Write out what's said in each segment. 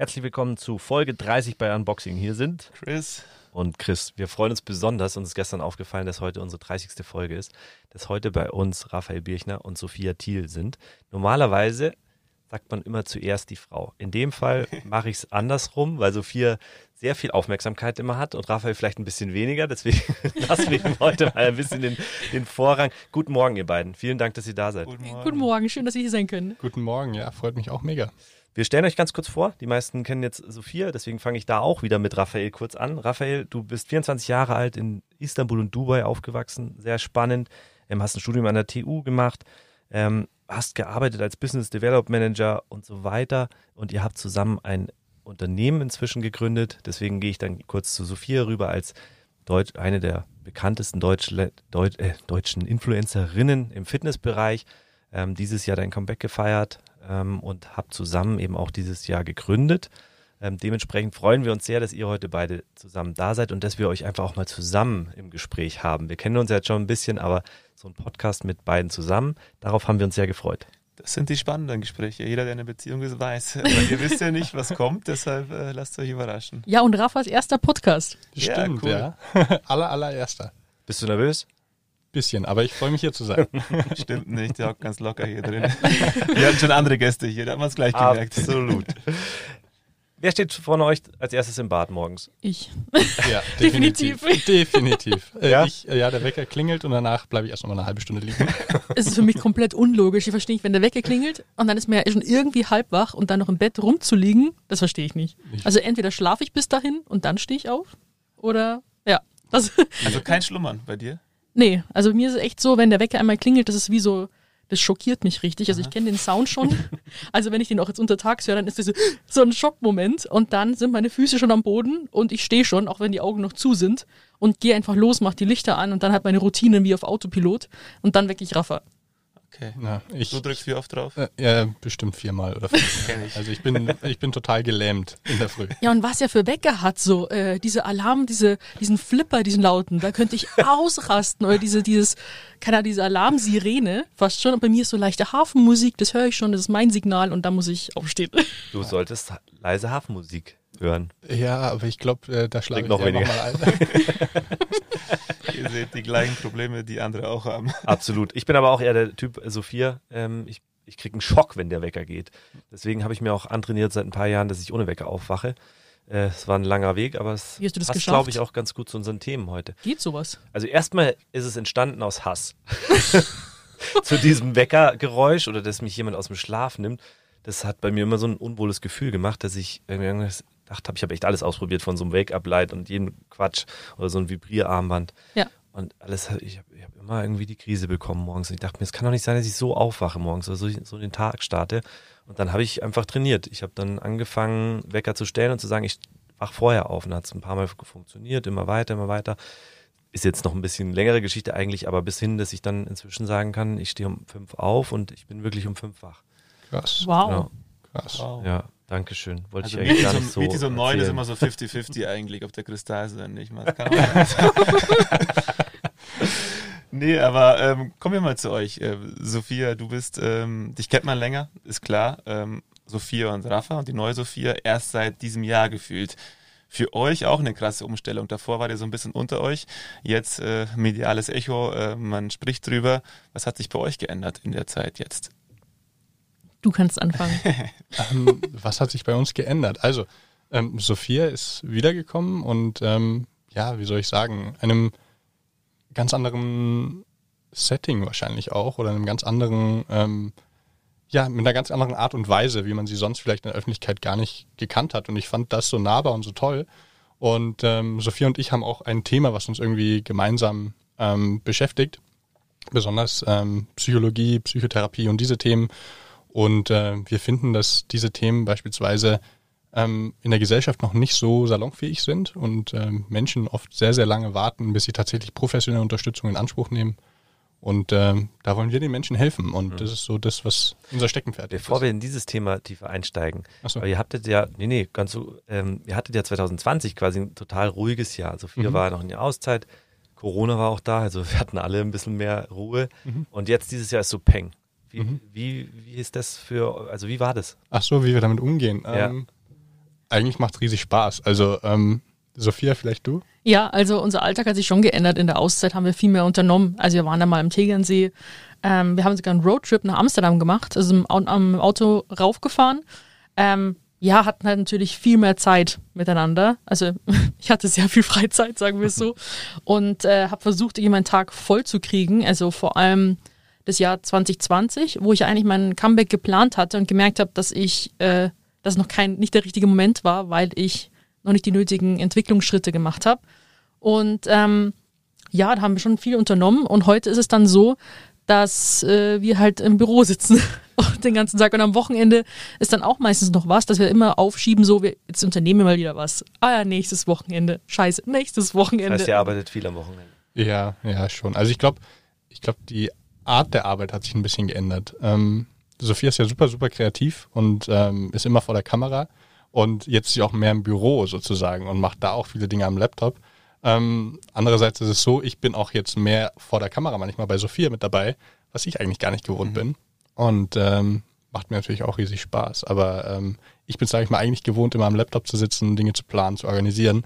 Herzlich willkommen zu Folge 30 bei Unboxing. Hier sind Chris und Chris. Wir freuen uns besonders, uns ist gestern aufgefallen, dass heute unsere 30. Folge ist, dass heute bei uns Raphael Birchner und Sophia Thiel sind. Normalerweise sagt man immer zuerst die Frau. In dem Fall mache ich es andersrum, weil Sophia sehr viel Aufmerksamkeit immer hat und Raphael vielleicht ein bisschen weniger. Deswegen lassen wir ihm heute mal ein bisschen den, den, Vorrang. Guten Morgen, ihr beiden. Vielen Dank, dass ihr da seid. Guten Morgen. Guten Morgen. Schön, dass Sie hier sein können. Guten Morgen, ja, freut mich auch mega. Wir stellen euch ganz kurz vor. Die meisten kennen jetzt Sophia, deswegen fange ich da auch wieder mit Raphael kurz an. Raphael, du bist 24 Jahre alt, in Istanbul und Dubai aufgewachsen. Sehr spannend. Ähm, hast ein Studium an der TU gemacht. Ähm, hast gearbeitet als Business Development Manager und so weiter. Und ihr habt zusammen ein Unternehmen inzwischen gegründet. Deswegen gehe ich dann kurz zu Sophia rüber als Deutsch, eine der bekanntesten Deutsch, Deutsch, äh, deutschen Influencerinnen im Fitnessbereich. Ähm, dieses Jahr dein Comeback gefeiert, ähm, und habe zusammen eben auch dieses Jahr gegründet. Ähm, dementsprechend freuen wir uns sehr, dass ihr heute beide zusammen da seid und dass wir euch einfach auch mal zusammen im Gespräch haben. Wir kennen uns ja jetzt schon ein bisschen, aber so ein Podcast mit beiden zusammen, darauf haben wir uns sehr gefreut. Das sind die spannenden Gespräche. Jeder, der eine Beziehung ist, weiß. Aber ihr wisst ja nicht, was kommt, deshalb äh, lasst euch überraschen. Ja, und Rafas erster Podcast. Stimmt, ja. Cool. ja. aller, allererster. Bist du nervös? Bisschen, aber ich freue mich hier zu sein. Stimmt nicht, der hockt ganz locker hier drin. Wir hatten schon andere Gäste hier, da haben wir es gleich gemerkt. Absolut. Wer steht vorne euch als erstes im Bad morgens? Ich. Ja, definitiv. definitiv. Äh, ja? Ich, ja, der Wecker klingelt und danach bleibe ich erst noch mal eine halbe Stunde liegen. Es ist für mich komplett unlogisch. Ich verstehe nicht, wenn der Wecker klingelt und dann ist man ja schon irgendwie halb wach und dann noch im Bett rumzuliegen, das verstehe ich nicht. Ich also entweder schlafe ich bis dahin und dann stehe ich auf oder ja. Das also kein Schlummern bei dir? Nee, also mir ist es echt so, wenn der Wecker einmal klingelt, das ist wie so, das schockiert mich richtig. Also ich kenne den Sound schon. Also wenn ich den auch jetzt untertags höre, dann ist das so, so ein Schockmoment und dann sind meine Füße schon am Boden und ich stehe schon, auch wenn die Augen noch zu sind und gehe einfach los, mach die Lichter an und dann hat meine Routine wie auf Autopilot und dann weck ich Raffa. Okay. Na, ich, du drückst wie oft drauf? Äh, ja, bestimmt viermal oder fünf. ich. Also ich bin, ich bin total gelähmt in der Früh. Ja, und was er für Wecker hat, so äh, diese Alarm, diese, diesen Flipper, diesen lauten, da könnte ich ausrasten. Oder diese, dieses, keine Ahnung, diese Alarmsirene, fast schon. Und bei mir ist so leichte Hafenmusik, das höre ich schon, das ist mein Signal und da muss ich aufstehen. Du solltest leise Hafenmusik hören. Ja, aber ich glaube, äh, da schlage ich noch weniger. mal ein. Ihr seht die gleichen Probleme, die andere auch haben. Absolut. Ich bin aber auch eher der Typ äh, Sophia. Ähm, ich ich kriege einen Schock, wenn der Wecker geht. Deswegen habe ich mir auch antrainiert seit ein paar Jahren, dass ich ohne Wecker aufwache. Äh, es war ein langer Weg, aber es passt, glaube ich, auch ganz gut zu unseren Themen heute. Geht sowas? Also erstmal ist es entstanden aus Hass. zu diesem Weckergeräusch oder dass mich jemand aus dem Schlaf nimmt. Das hat bei mir immer so ein unwohles Gefühl gemacht, dass ich irgendwas gedacht habe, ich habe echt alles ausprobiert, von so einem Wake-up-Light und jedem Quatsch oder so ein Vibrierarmband. Ja. Und alles, ich habe hab immer irgendwie die Krise bekommen morgens. Und ich dachte mir, es kann doch nicht sein, dass ich so aufwache morgens oder so, so den Tag starte. Und dann habe ich einfach trainiert. Ich habe dann angefangen, Wecker zu stellen und zu sagen, ich wach vorher auf. Und hat es ein paar Mal funktioniert, immer weiter, immer weiter. Ist jetzt noch ein bisschen längere Geschichte eigentlich, aber bis hin, dass ich dann inzwischen sagen kann, ich stehe um fünf auf und ich bin wirklich um fünf wach. Krass. Wow. Genau. Krass. Wow. Ja. Dankeschön. Wollte also ich eigentlich gar nicht so. Mietis um 9 ist immer so 50-50 eigentlich, ob der Kristall ist oder nicht. Man nee, aber ähm, kommen wir mal zu euch. Äh, Sophia, du bist, ähm, dich kennt man länger, ist klar. Ähm, Sophia und Rafa und die neue Sophia erst seit diesem Jahr gefühlt. Für euch auch eine krasse Umstellung. Davor war ihr so ein bisschen unter euch. Jetzt äh, mediales Echo, äh, man spricht drüber. Was hat sich bei euch geändert in der Zeit jetzt? Du kannst anfangen. ähm, was hat sich bei uns geändert? Also, ähm, Sophia ist wiedergekommen und ähm, ja, wie soll ich sagen, einem ganz anderen Setting wahrscheinlich auch oder einem ganz anderen, ähm, ja, mit einer ganz anderen Art und Weise, wie man sie sonst vielleicht in der Öffentlichkeit gar nicht gekannt hat. Und ich fand das so nahbar und so toll. Und ähm, Sophia und ich haben auch ein Thema, was uns irgendwie gemeinsam ähm, beschäftigt. Besonders Psychologie, Psychotherapie und diese Themen. Und äh, wir finden, dass diese Themen beispielsweise ähm, in der Gesellschaft noch nicht so salonfähig sind und äh, Menschen oft sehr, sehr lange warten, bis sie tatsächlich professionelle Unterstützung in Anspruch nehmen. Und äh, da wollen wir den Menschen helfen. Und mhm. das ist so das, was unser Steckenpferd ist. Bevor wir in dieses Thema tiefer einsteigen, so. ihr hattet ja, nee, nee, ganz so, ähm, ihr hattet ja 2020 quasi ein total ruhiges Jahr. Also viel mhm. war noch in der Auszeit. Corona war auch da, also wir hatten alle ein bisschen mehr Ruhe. Mhm. Und jetzt dieses Jahr ist so Peng. Wie, mhm. wie, wie ist das für, also wie war das? Ach so, wie wir damit umgehen. Ja. Ähm, eigentlich macht es riesig Spaß. Also ähm, Sophia, vielleicht du? Ja, also unser Alltag hat sich schon geändert. In der Auszeit haben wir viel mehr unternommen. Also wir waren da mal im Tegernsee. Ähm, wir haben sogar einen Roadtrip nach Amsterdam gemacht, also im, am Auto raufgefahren. Ähm, ja, hatten halt natürlich viel mehr Zeit miteinander. Also ich hatte sehr viel Freizeit, sagen wir es so. Und äh, habe versucht, irgendwie meinen Tag voll zu kriegen. Also vor allem das Jahr 2020, wo ich eigentlich meinen Comeback geplant hatte und gemerkt habe, dass ich, äh, dass noch kein, nicht der richtige Moment war, weil ich noch nicht die nötigen Entwicklungsschritte gemacht habe. Und ähm, ja, da haben wir schon viel unternommen. Und heute ist es dann so, dass äh, wir halt im Büro sitzen den ganzen Tag. Und am Wochenende ist dann auch meistens noch was, dass wir immer aufschieben, so, wir, jetzt unternehmen wir mal wieder was. Ah ja, nächstes Wochenende. Scheiße, nächstes Wochenende. Das heißt, ihr arbeitet viel am Wochenende. Ja, ja, schon. Also ich glaube, ich glaube, die Art der Arbeit hat sich ein bisschen geändert. Ähm, Sophia ist ja super, super kreativ und ähm, ist immer vor der Kamera. Und jetzt ist sie auch mehr im Büro sozusagen und macht da auch viele Dinge am Laptop. Ähm, andererseits ist es so, ich bin auch jetzt mehr vor der Kamera manchmal bei Sophia mit dabei, was ich eigentlich gar nicht gewohnt mhm. bin. Und ähm, macht mir natürlich auch riesig Spaß. Aber ähm, ich bin, sage ich mal, eigentlich gewohnt, immer am Laptop zu sitzen, Dinge zu planen, zu organisieren.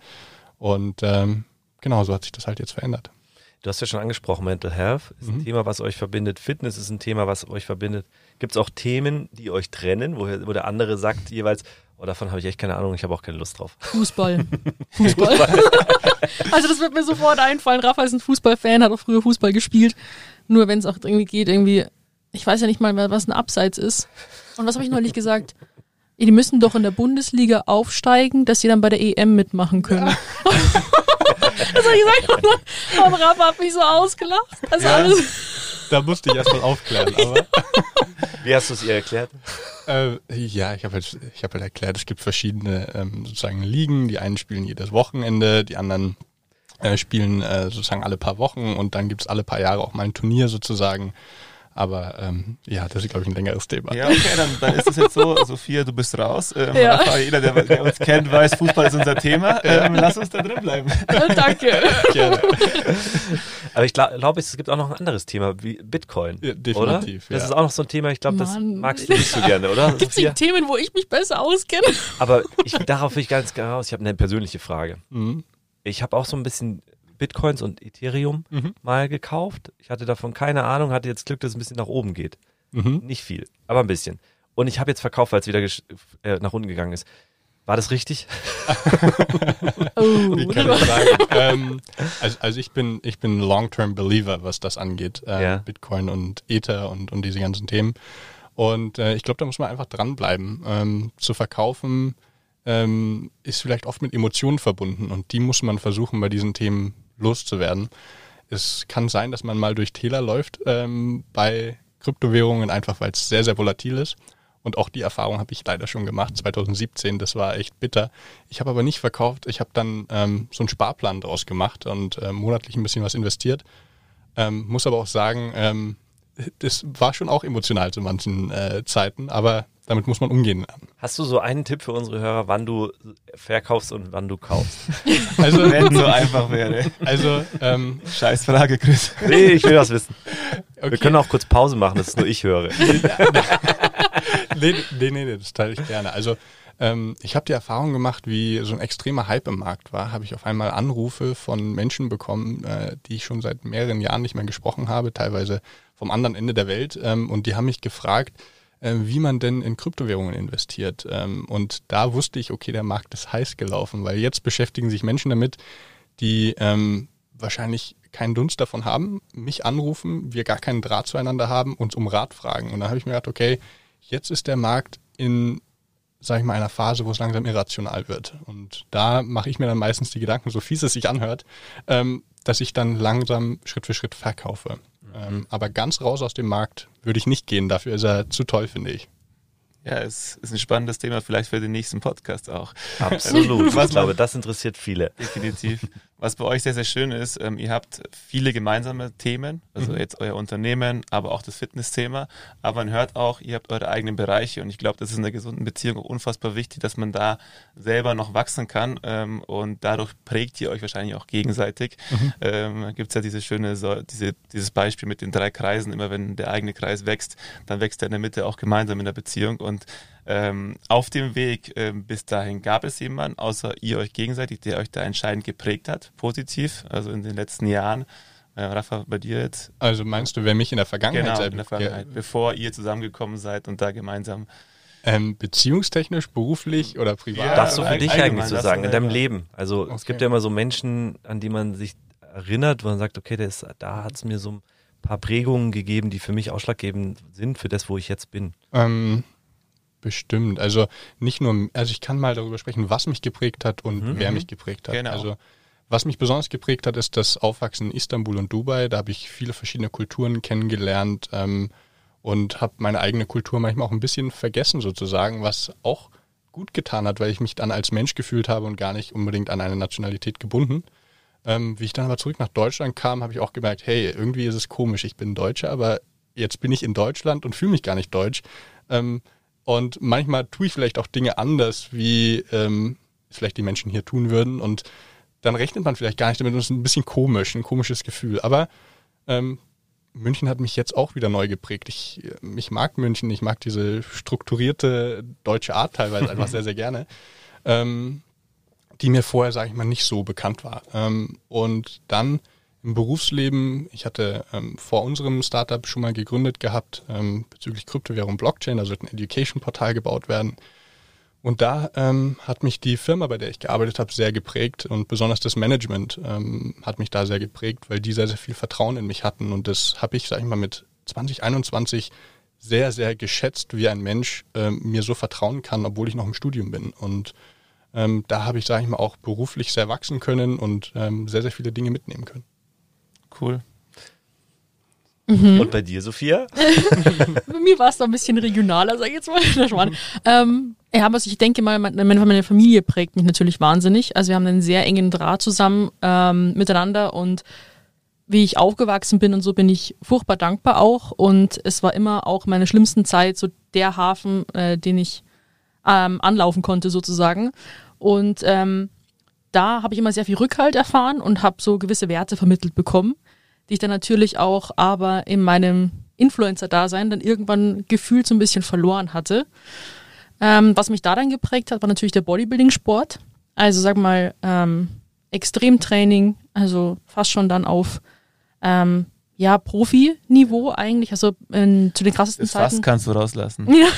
Und ähm, genau so hat sich das halt jetzt verändert. Du hast ja schon angesprochen, Mental Health ist mhm. ein Thema, was euch verbindet. Fitness ist ein Thema, was euch verbindet. Gibt es auch Themen, die euch trennen, wo, wo der andere sagt jeweils, Oh, davon habe ich echt keine Ahnung, ich habe auch keine Lust drauf. Fußball. Fußball. also das wird mir sofort einfallen. Rafa ist ein Fußballfan, hat auch früher Fußball gespielt. Nur wenn es auch irgendwie geht, irgendwie, ich weiß ja nicht mal, was ein Abseits ist. Und was habe ich neulich gesagt? Die müssen doch in der Bundesliga aufsteigen, dass sie dann bei der EM mitmachen können. Ja. das habe ich gesagt. Und Rafa hat mich so ausgelacht. Also ja. alles da musste ich erstmal aufklären. Aber Wie hast du es ihr erklärt? Äh, ja, ich habe halt, hab halt erklärt, es gibt verschiedene ähm, sozusagen Ligen. Die einen spielen jedes Wochenende, die anderen äh, spielen äh, sozusagen alle paar Wochen und dann gibt es alle paar Jahre auch mal ein Turnier sozusagen. Aber ähm, ja, das ist, glaube ich, ein längeres Thema. Ja, okay, dann, dann ist es jetzt so, Sophia, du bist raus. Ähm, ja. Jeder, der, der, uns kennt, weiß, Fußball ist unser Thema. Ähm, lass uns da drin bleiben. Danke. Gerne. Aber ich glaube, glaub, es gibt auch noch ein anderes Thema, wie Bitcoin. Ja, definitiv. Oder? Das ist auch noch so ein Thema, ich glaube, das magst du nicht so gerne, oder? Gibt es Themen, wo ich mich besser auskenne? Aber ich, darauf will ich ganz gerne raus. Ich habe eine persönliche Frage. Mhm. Ich habe auch so ein bisschen Bitcoins und Ethereum mhm. mal gekauft. Ich hatte davon keine Ahnung, hatte jetzt Glück, dass es ein bisschen nach oben geht. Mhm. Nicht viel, aber ein bisschen. Und ich habe jetzt verkauft, weil es wieder äh, nach unten gegangen ist. War das richtig? oh. Wie kann ich sagen? ähm, also, also, ich bin ich bin Long-Term Believer, was das angeht. Ähm, ja. Bitcoin und Ether und, und diese ganzen Themen. Und äh, ich glaube, da muss man einfach dranbleiben. Ähm, zu verkaufen ähm, ist vielleicht oft mit Emotionen verbunden und die muss man versuchen bei diesen Themen loszuwerden. Es kann sein, dass man mal durch Täler läuft ähm, bei Kryptowährungen, einfach weil es sehr, sehr volatil ist. Und auch die Erfahrung habe ich leider schon gemacht, 2017, das war echt bitter. Ich habe aber nicht verkauft, ich habe dann ähm, so einen Sparplan draus gemacht und äh, monatlich ein bisschen was investiert. Ähm, muss aber auch sagen, ähm, das war schon auch emotional zu manchen äh, Zeiten, aber damit muss man umgehen. Hast du so einen Tipp für unsere Hörer, wann du verkaufst und wann du kaufst? Also wenn so einfach wäre. Also ähm, scheiß Frage, Chris. Nee, ich will das wissen. Okay. Wir können auch kurz Pause machen, dass es nur ich höre. nee, nee, nee, das teile ich gerne. Also ähm, ich habe die Erfahrung gemacht, wie so ein extremer Hype im Markt war. Habe ich auf einmal Anrufe von Menschen bekommen, äh, die ich schon seit mehreren Jahren nicht mehr gesprochen habe, teilweise vom anderen Ende der Welt. Ähm, und die haben mich gefragt, äh, wie man denn in Kryptowährungen investiert. Ähm, und da wusste ich, okay, der Markt ist heiß gelaufen, weil jetzt beschäftigen sich Menschen damit, die ähm, wahrscheinlich keinen Dunst davon haben, mich anrufen, wir gar keinen Draht zueinander haben, uns um Rat fragen. Und dann habe ich mir gedacht, okay, jetzt ist der Markt in, sage ich mal, einer Phase, wo es langsam irrational wird. Und da mache ich mir dann meistens die Gedanken, so fies es sich anhört, ähm, dass ich dann langsam Schritt für Schritt verkaufe. Ähm, aber ganz raus aus dem Markt würde ich nicht gehen. Dafür ist er zu toll, finde ich. Ja, es ist ein spannendes Thema vielleicht für den nächsten Podcast auch. Absolut. ich glaube, das interessiert viele. Definitiv. Was bei euch sehr, sehr schön ist, ähm, ihr habt viele gemeinsame Themen, also mhm. jetzt euer Unternehmen, aber auch das Fitnessthema. Aber man hört auch, ihr habt eure eigenen Bereiche und ich glaube, das ist in einer gesunden Beziehung unfassbar wichtig, dass man da selber noch wachsen kann ähm, und dadurch prägt ihr euch wahrscheinlich auch gegenseitig. Mhm. Ähm, Gibt es ja diese schöne, so, diese, dieses Beispiel mit den drei Kreisen, immer wenn der eigene Kreis wächst, dann wächst er in der Mitte auch gemeinsam in der Beziehung und Ähm, auf dem Weg ähm, bis dahin gab es jemanden, außer ihr euch gegenseitig, der euch da entscheidend geprägt hat, positiv, also in den letzten Jahren. Äh, Rafa, bei dir jetzt? Also meinst du, wer mich in der Vergangenheit genau, in der Vergangenheit, ja. bevor ihr zusammengekommen seid und da gemeinsam ähm, beziehungstechnisch, beruflich oder privat? Ja, Darfst du für dich eigentlich so sagen, in deinem Leben? Also okay. es gibt ja immer so Menschen, an die man sich erinnert, wo man sagt, okay, ist, da hat es mir so ein paar Prägungen gegeben, die für mich ausschlaggebend sind für das, wo ich jetzt bin. Ähm, bestimmt. Also nicht nur, also ich kann mal darüber sprechen, was mich geprägt hat und mhm. wer mich geprägt hat. Genau. Also was mich besonders geprägt hat, ist das Aufwachsen in Istanbul und Dubai. Da habe ich viele verschiedene Kulturen kennengelernt ähm, und habe meine eigene Kultur manchmal auch ein bisschen vergessen sozusagen, was auch gut getan hat, weil ich mich dann als Mensch gefühlt habe und gar nicht unbedingt an eine Nationalität gebunden. Ähm, wie ich dann aber zurück nach Deutschland kam, habe ich auch gemerkt, hey, irgendwie ist es komisch, ich bin Deutscher, aber jetzt bin ich in Deutschland und fühle mich gar nicht deutsch. Ähm, und manchmal tue ich vielleicht auch Dinge anders, wie ähm, vielleicht die Menschen hier tun würden. Und dann rechnet man vielleicht gar nicht damit. Und es ist ein bisschen komisch, ein komisches Gefühl. Aber ähm, München hat mich jetzt auch wieder neu geprägt. Ich, ich mag München, ich mag diese strukturierte deutsche Art teilweise einfach sehr, sehr gerne. Ähm, die mir vorher, sage ich mal, nicht so bekannt war. Ähm, und dann im Berufsleben, ich hatte ähm, vor unserem Startup schon mal gegründet gehabt, ähm, bezüglich Kryptowährung Blockchain, sollte ein Education-Portal gebaut werden. Und da ähm, hat mich die Firma, bei der ich gearbeitet habe, sehr geprägt und besonders das Management ähm, hat mich da sehr geprägt, weil die sehr, sehr viel Vertrauen in mich hatten. Und das habe ich, sage ich mal, mit 2021 sehr, sehr geschätzt, wie ein Mensch ähm, mir so vertrauen kann, obwohl ich noch im Studium bin. Und ähm, da habe ich, sage ich mal, auch beruflich sehr wachsen können und ähm, sehr, sehr viele Dinge mitnehmen können. Cool. Mhm. Und bei dir, Sophia? bei mir war es da ein bisschen regionaler, sag ich jetzt mal. ähm, ja, aber ich denke mal, meine Familie prägt mich natürlich wahnsinnig. Also wir haben einen sehr engen Draht zusammen ähm, miteinander und wie ich aufgewachsen bin und so bin ich furchtbar dankbar auch. Und es war immer auch meine schlimmsten Zeit so der Hafen, äh, den ich ähm, anlaufen konnte sozusagen. Und ähm, da habe ich immer sehr viel Rückhalt erfahren und habe so gewisse Werte vermittelt bekommen, die ich dann natürlich auch aber in meinem Influencer-Dasein dann irgendwann gefühlt so ein bisschen verloren hatte. Ähm, was mich da dann geprägt hat, war natürlich der Bodybuilding-Sport. Also sag mal, ähm, Extremtraining, also fast schon dann auf ähm, ja, Profi-Niveau eigentlich, also in, zu den krassesten Zeiten. Fast kannst du rauslassen. Ja,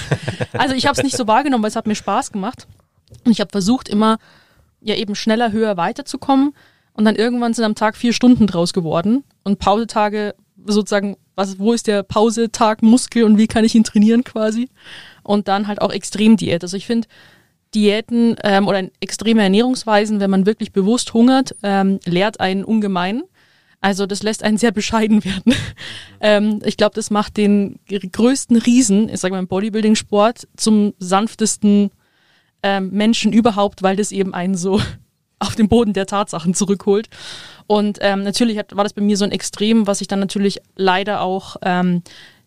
also ich habe es nicht so wahrgenommen, weil es hat mir Spaß gemacht. Und ich habe versucht, immer ja eben schneller, höher weiterzukommen. Und dann irgendwann sind am Tag vier Stunden draus geworden. Und Pausetage sozusagen, was, wo ist der Pausetag Muskel und wie kann ich ihn trainieren quasi? Und dann halt auch Extremdiät. Also ich finde, Diäten ähm, oder extreme Ernährungsweisen, wenn man wirklich bewusst hungert, ähm, lehrt einen ungemein. Also das lässt einen sehr bescheiden werden. ähm, ich glaube, das macht den größten Riesen, ich sage mal im Bodybuilding-Sport, zum sanftesten ähm, Menschen überhaupt, weil das eben einen so auf den Boden der Tatsachen zurückholt. Und ähm, natürlich hat, war das bei mir so ein Extrem, was sich dann natürlich leider auch ähm,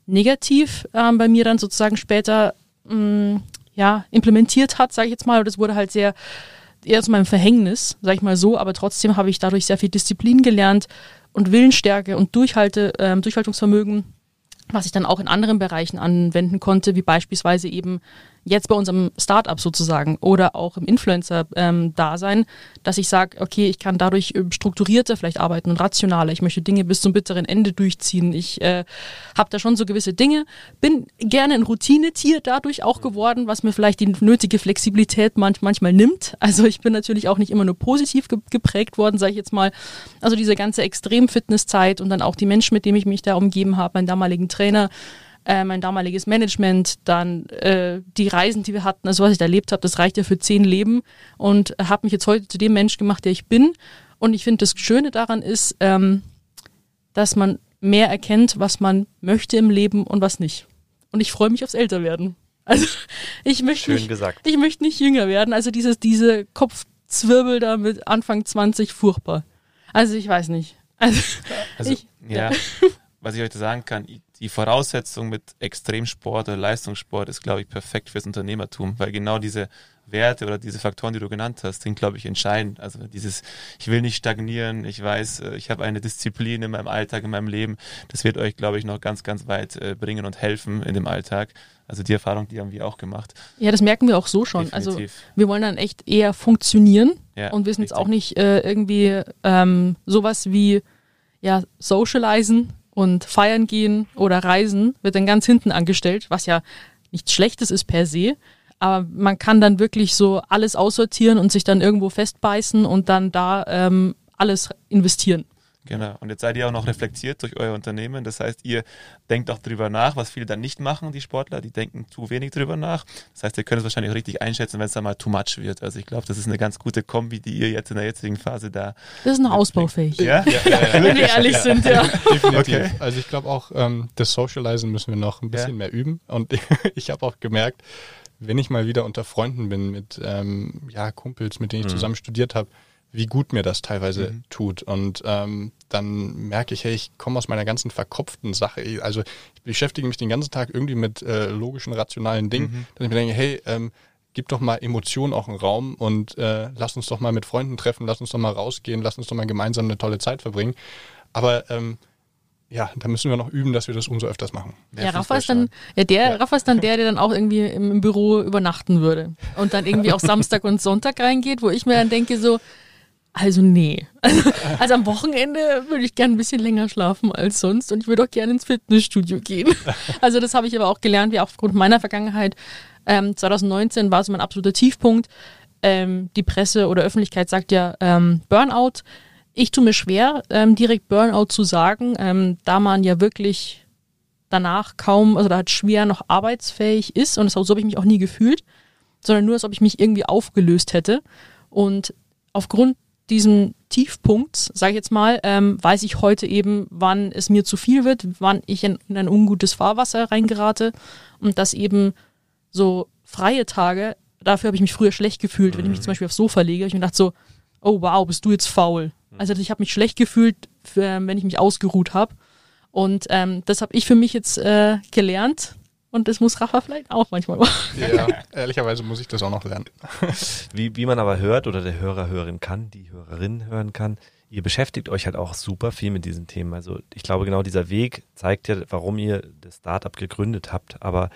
negativ ähm, bei mir dann sozusagen später mh, mm, ja, implementiert hat, sage ich jetzt mal. Und das wurde halt sehr eher zu meinem Verhängnis, sage ich mal so. Aber trotzdem habe ich dadurch sehr viel Disziplin gelernt und Willensstärke und Durchhalte, ähm, Durchhaltungsvermögen, was ich dann auch in anderen Bereichen anwenden konnte, wie beispielsweise eben jetzt bei unserem Startup sozusagen oder auch im Influencer-Dasein, ähm, dass ich sage, okay, ich kann dadurch ähm, strukturierter vielleicht arbeiten und rationaler. Ich möchte Dinge bis zum bitteren Ende durchziehen. Ich äh, habe da schon so gewisse Dinge. Bin gerne ein Routinetier dadurch auch geworden, was mir vielleicht die nötige Flexibilität manch, manchmal nimmt. Also ich bin natürlich auch nicht immer nur positiv ge geprägt worden, sage ich jetzt mal. Also diese ganze Extrem-Fitnesszeit und dann auch die Menschen, mit denen ich mich da umgeben habe, meinen damaligen Trainer, äh, mein damaliges Management, dann äh, die Reisen, die wir hatten, also was ich da erlebt habe, das reicht ja für zehn Leben und habe mich jetzt heute zu dem Mensch gemacht, der ich bin. Und ich finde, das Schöne daran ist, ähm, dass man mehr erkennt, was man möchte im Leben und was nicht. Und ich freue mich aufs Älterwerden. Also ich möchte nicht, gesagt. ich möchte nicht jünger werden. Also dieses, diese Kopfzwirbel da mit Anfang 20 furchtbar. Also ich weiß nicht. Also, also ich, ja. ja. was ich euch sagen kann, die Voraussetzung mit Extremsport oder Leistungssport ist, glaube ich, perfekt fürs Unternehmertum, weil genau diese Werte oder diese Faktoren, die du genannt hast, sind, glaube ich, entscheidend. Also dieses, ich will nicht stagnieren, ich weiß, äh, ich habe eine Disziplin in meinem Alltag, in meinem Leben. Das wird euch, glaube ich, noch ganz, ganz weit äh, bringen und helfen in dem Alltag. Also die Erfahrung, die haben wir auch gemacht. Ja, das merken wir auch so schon. Also Definitiv. Also wir wollen dann echt eher funktionieren Ja, und wir sind jetzt auch nicht äh, irgendwie ähm, sowas wie ja socialisen und feiern gehen oder reisen wird dann ganz hinten angestellt, was ja nichts Schlechtes ist per se. Aber man kann dann wirklich so alles aussortieren und sich dann irgendwo festbeißen und dann da ähm, alles investieren. Genau. Und jetzt seid ihr auch noch reflektiert durch euer Unternehmen. Das heißt, ihr denkt auch drüber nach, was viele dann nicht machen, die Sportler. Die denken zu wenig drüber nach. Das heißt, ihr könnt es wahrscheinlich auch richtig einschätzen, wenn es dann mal too much wird. Also ich glaube, das ist eine ganz gute Kombi, die ihr jetzt in der jetzigen Phase da. Das ist noch ausbaufähig. Ja? Wenn wir ehrlich sind, ja. Definitiv. Okay. Also ich glaube auch, ähm, das Socializen müssen wir noch ein bisschen Ja. mehr üben. Und ich habe auch gemerkt, wenn ich mal wieder unter Freunden bin mit ähm, ja, Kumpels, mit denen ich zusammen studiert habe, wie gut mir das teilweise tut. Und ähm, dann merke ich, hey, ich komme aus meiner ganzen verkopften Sache. Also ich beschäftige mich den ganzen Tag irgendwie mit äh, logischen, rationalen Dingen, dass ich mir denke, hey, ähm, gib doch mal Emotionen auch einen Raum und äh, lass uns doch mal mit Freunden treffen, lass uns doch mal rausgehen, lass uns doch mal gemeinsam eine tolle Zeit verbringen. Aber ähm, ja, da müssen wir noch üben, dass wir das umso öfters machen. Ja, Rafa ist dann, ja, der, Rafa ist dann der, der dann auch irgendwie im, im Büro übernachten würde. Und dann irgendwie auch Samstag und Sonntag reingeht, wo ich mir dann denke so, also nee. Also, also am Wochenende würde ich gerne ein bisschen länger schlafen als sonst und ich würde auch gerne ins Fitnessstudio gehen. Also das habe ich aber auch gelernt, wie aufgrund meiner Vergangenheit. Ähm, 2019 war so mein absoluter Tiefpunkt. Ähm, die Presse oder Öffentlichkeit sagt ja ähm, Burnout. Ich tue mir schwer, ähm, direkt Burnout zu sagen, ähm, da man ja wirklich danach kaum, also da halt schwer noch arbeitsfähig ist und das, so habe ich mich auch nie gefühlt, sondern nur, als ob ich mich irgendwie aufgelöst hätte. Und aufgrund diesem Tiefpunkts, sage ich jetzt mal, ähm, weiß ich heute eben, wann es mir zu viel wird, wann ich in, in ein ungutes Fahrwasser reingerate und dass eben so freie Tage, dafür habe ich mich früher schlecht gefühlt, wenn ich mich zum Beispiel aufs Sofa lege, ich mir gedacht so, oh wow, bist du jetzt faul. Also ich habe mich schlecht gefühlt, für, wenn ich mich ausgeruht habe. Und ähm, das habe ich für mich jetzt äh, gelernt. Und das muss Rafa vielleicht auch manchmal machen. Ja, ehrlicherweise muss ich das auch noch lernen. Wie, wie man aber hört oder der Hörer hören kann, die Hörerin hören kann, ihr beschäftigt euch halt auch super viel mit diesen Themen. Also ich glaube, genau dieser Weg zeigt ja, warum ihr das Startup gegründet habt. Aber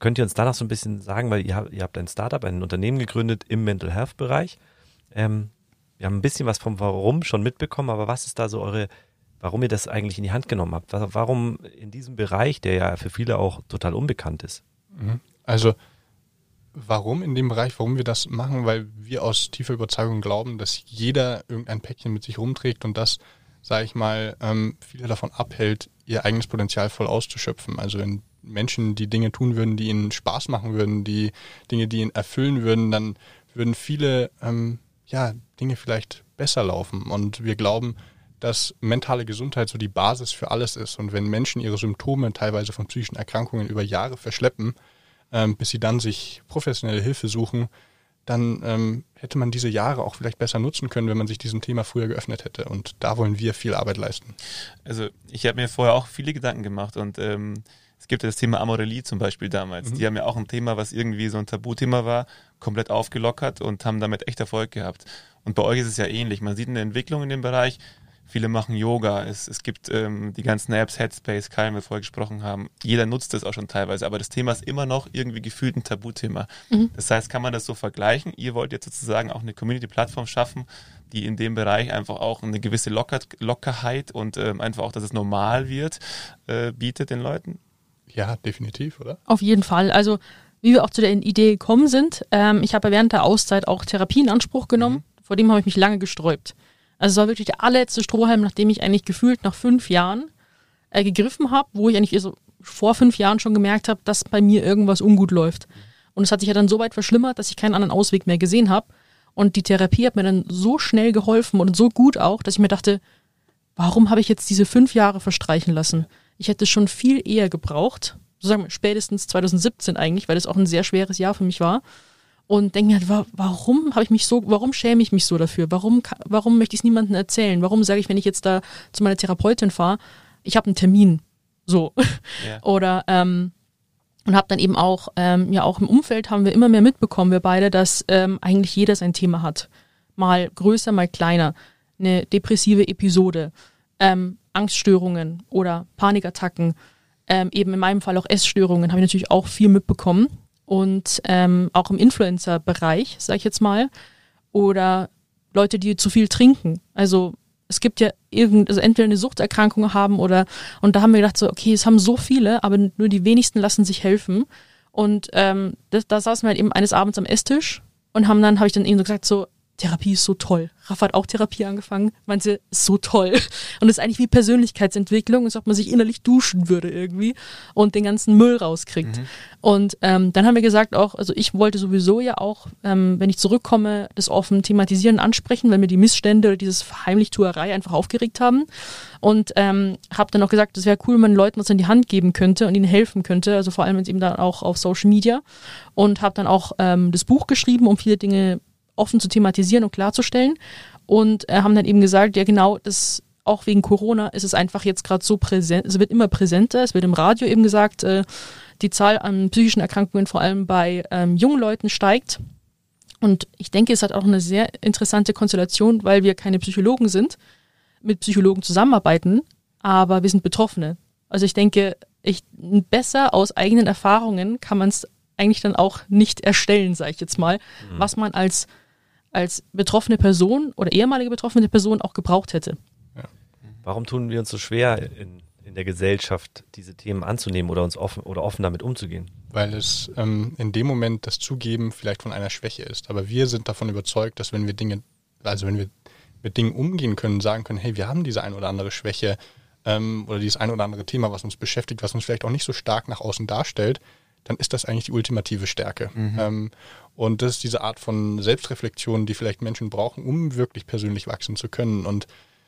könnt ihr uns danach so ein bisschen sagen, weil ihr, habt- ihr habt ein Startup, ein Unternehmen gegründet im Mental Health Bereich. Ähm, wir haben ein bisschen was vom Warum schon mitbekommen, aber was ist da so eure, warum ihr das eigentlich in die Hand genommen habt? Wa- Warum in diesem Bereich, der ja für viele auch total unbekannt ist? Also warum in dem Bereich, warum wir das machen, weil wir aus tiefer Überzeugung glauben, dass jeder irgendein Päckchen mit sich rumträgt und das, sage ich mal, ähm, viele davon abhält, ihr eigenes Potenzial voll auszuschöpfen. Also wenn Menschen die Dinge tun würden, die ihnen Spaß machen würden, die Dinge, die ihn erfüllen würden, dann würden viele ähm, ja, Dinge vielleicht besser laufen. Und wir glauben, dass mentale Gesundheit so die Basis für alles ist. Und wenn Menschen ihre Symptome teilweise von psychischen Erkrankungen über Jahre verschleppen, ähm, bis sie dann sich professionelle Hilfe suchen, dann ähm, hätte man diese Jahre auch vielleicht besser nutzen können, wenn man sich diesem Thema früher geöffnet hätte. Und da wollen wir viel Arbeit leisten. Also ich habe mir vorher auch viele Gedanken gemacht und ähm, es gibt ja das Thema Amorelie zum Beispiel damals. Die haben ja auch ein Thema, was irgendwie so ein Tabuthema war, komplett aufgelockert und haben damit echt Erfolg gehabt. Und bei euch ist es ja ähnlich. Man sieht eine Entwicklung in dem Bereich. Viele machen Yoga. Es, es gibt ähm, die ganzen Apps, Headspace, Kalm, wir vorher gesprochen haben. Jeder nutzt das auch schon teilweise. Aber das Thema ist immer noch irgendwie gefühlt ein Tabuthema. Das heißt, kann man das so vergleichen? Ihr wollt jetzt sozusagen auch eine Community-Plattform schaffen, die in dem Bereich einfach auch eine gewisse Locker Lockerheit und ähm, einfach auch, dass es normal wird, äh, bietet den Leuten? Ja, definitiv, oder? Auf jeden Fall. Also, wie wir auch zu der Idee gekommen sind, ähm, ich habe während der Auszeit auch Therapie in Anspruch genommen. Vor dem habe ich mich lange gesträubt. Also es war wirklich der allerletzte Strohhalm, nachdem ich eigentlich gefühlt nach fünf Jahren äh, gegriffen habe, wo ich eigentlich so vor fünf Jahren schon gemerkt habe, dass bei mir irgendwas ungut läuft. Und es hat sich ja dann so weit verschlimmert, dass ich keinen anderen Ausweg mehr gesehen habe. Und die Therapie hat mir dann so schnell geholfen und so gut auch, dass ich mir dachte, warum habe ich jetzt diese fünf Jahre verstreichen lassen? Ich hätte schon viel eher gebraucht, so sagen wir spätestens 2017 eigentlich, weil das auch ein sehr schweres Jahr für mich war. Und denke mir halt, wa- warum habe ich mich so, warum schäme ich mich so dafür? Warum, warum möchte ich es niemandem erzählen? Warum sage ich, wenn ich jetzt da zu meiner Therapeutin fahre, ich habe einen Termin, so. Ja. Oder ähm, und habe dann eben auch, ähm, ja auch im Umfeld haben wir immer mehr mitbekommen, wir beide, dass ähm, eigentlich jeder sein Thema hat. Mal größer, mal kleiner. Eine depressive Episode, ähm, Angststörungen oder Panikattacken, ähm, eben in meinem Fall auch Essstörungen, habe ich natürlich auch viel mitbekommen. Und ähm, auch im Influencer-Bereich, sage ich jetzt mal, oder Leute, die zu viel trinken. Also es gibt ja irgend, also entweder eine Suchterkrankung haben oder, und da haben wir gedacht so, okay, es haben so viele, aber nur die wenigsten lassen sich helfen. Und ähm, das, da saßen wir halt eben eines Abends am Esstisch und haben dann, habe ich dann eben so gesagt, so, Therapie ist so toll. Raff hat auch Therapie angefangen, meinte, ist so toll. Und es ist eigentlich wie Persönlichkeitsentwicklung, als ob man sich innerlich duschen würde irgendwie und den ganzen Müll rauskriegt. Mhm. Und ähm, dann haben wir gesagt auch, also ich wollte sowieso ja auch, ähm, wenn ich zurückkomme, das offen thematisieren, ansprechen, weil mir die Missstände oder dieses Verheimlichtuerei einfach aufgeregt haben. Und ähm, habe dann auch gesagt, es wäre cool, wenn man Leuten was in die Hand geben könnte und ihnen helfen könnte, also vor allem jetzt eben dann auch auf Social Media. Und habe dann auch ähm, das Buch geschrieben, um viele Dinge offen zu thematisieren und klarzustellen. Und äh, haben dann eben gesagt, ja genau, das auch wegen Corona ist es einfach jetzt gerade so präsent, es wird immer präsenter, es wird im Radio eben gesagt, äh, die Zahl an psychischen Erkrankungen vor allem bei ähm, jungen Leuten steigt. Und ich denke, es hat auch eine sehr interessante Konstellation, weil wir keine Psychologen sind, mit Psychologen zusammenarbeiten, aber wir sind Betroffene. Also ich denke, ich, besser aus eigenen Erfahrungen kann man es eigentlich dann auch nicht erstellen, sage ich jetzt mal, mhm. was man als als betroffene Person oder ehemalige betroffene Person auch gebraucht hätte. Ja. Warum tun wir uns so schwer in, in der Gesellschaft, diese Themen anzunehmen oder uns offen oder offen damit umzugehen? Weil es ähm, in dem Moment das Zugeben vielleicht von einer Schwäche ist. Aber wir sind davon überzeugt, dass wenn wir Dinge, also wenn wir mit Dingen umgehen können, sagen können, hey, wir haben diese ein oder andere Schwäche ähm, oder dieses ein oder andere Thema, was uns beschäftigt, was uns vielleicht auch nicht so stark nach außen darstellt, dann ist das eigentlich die ultimative Stärke. Mhm. Ähm, und das ist diese Art von Selbstreflexion, die vielleicht Menschen brauchen, um wirklich persönlich wachsen zu können. Und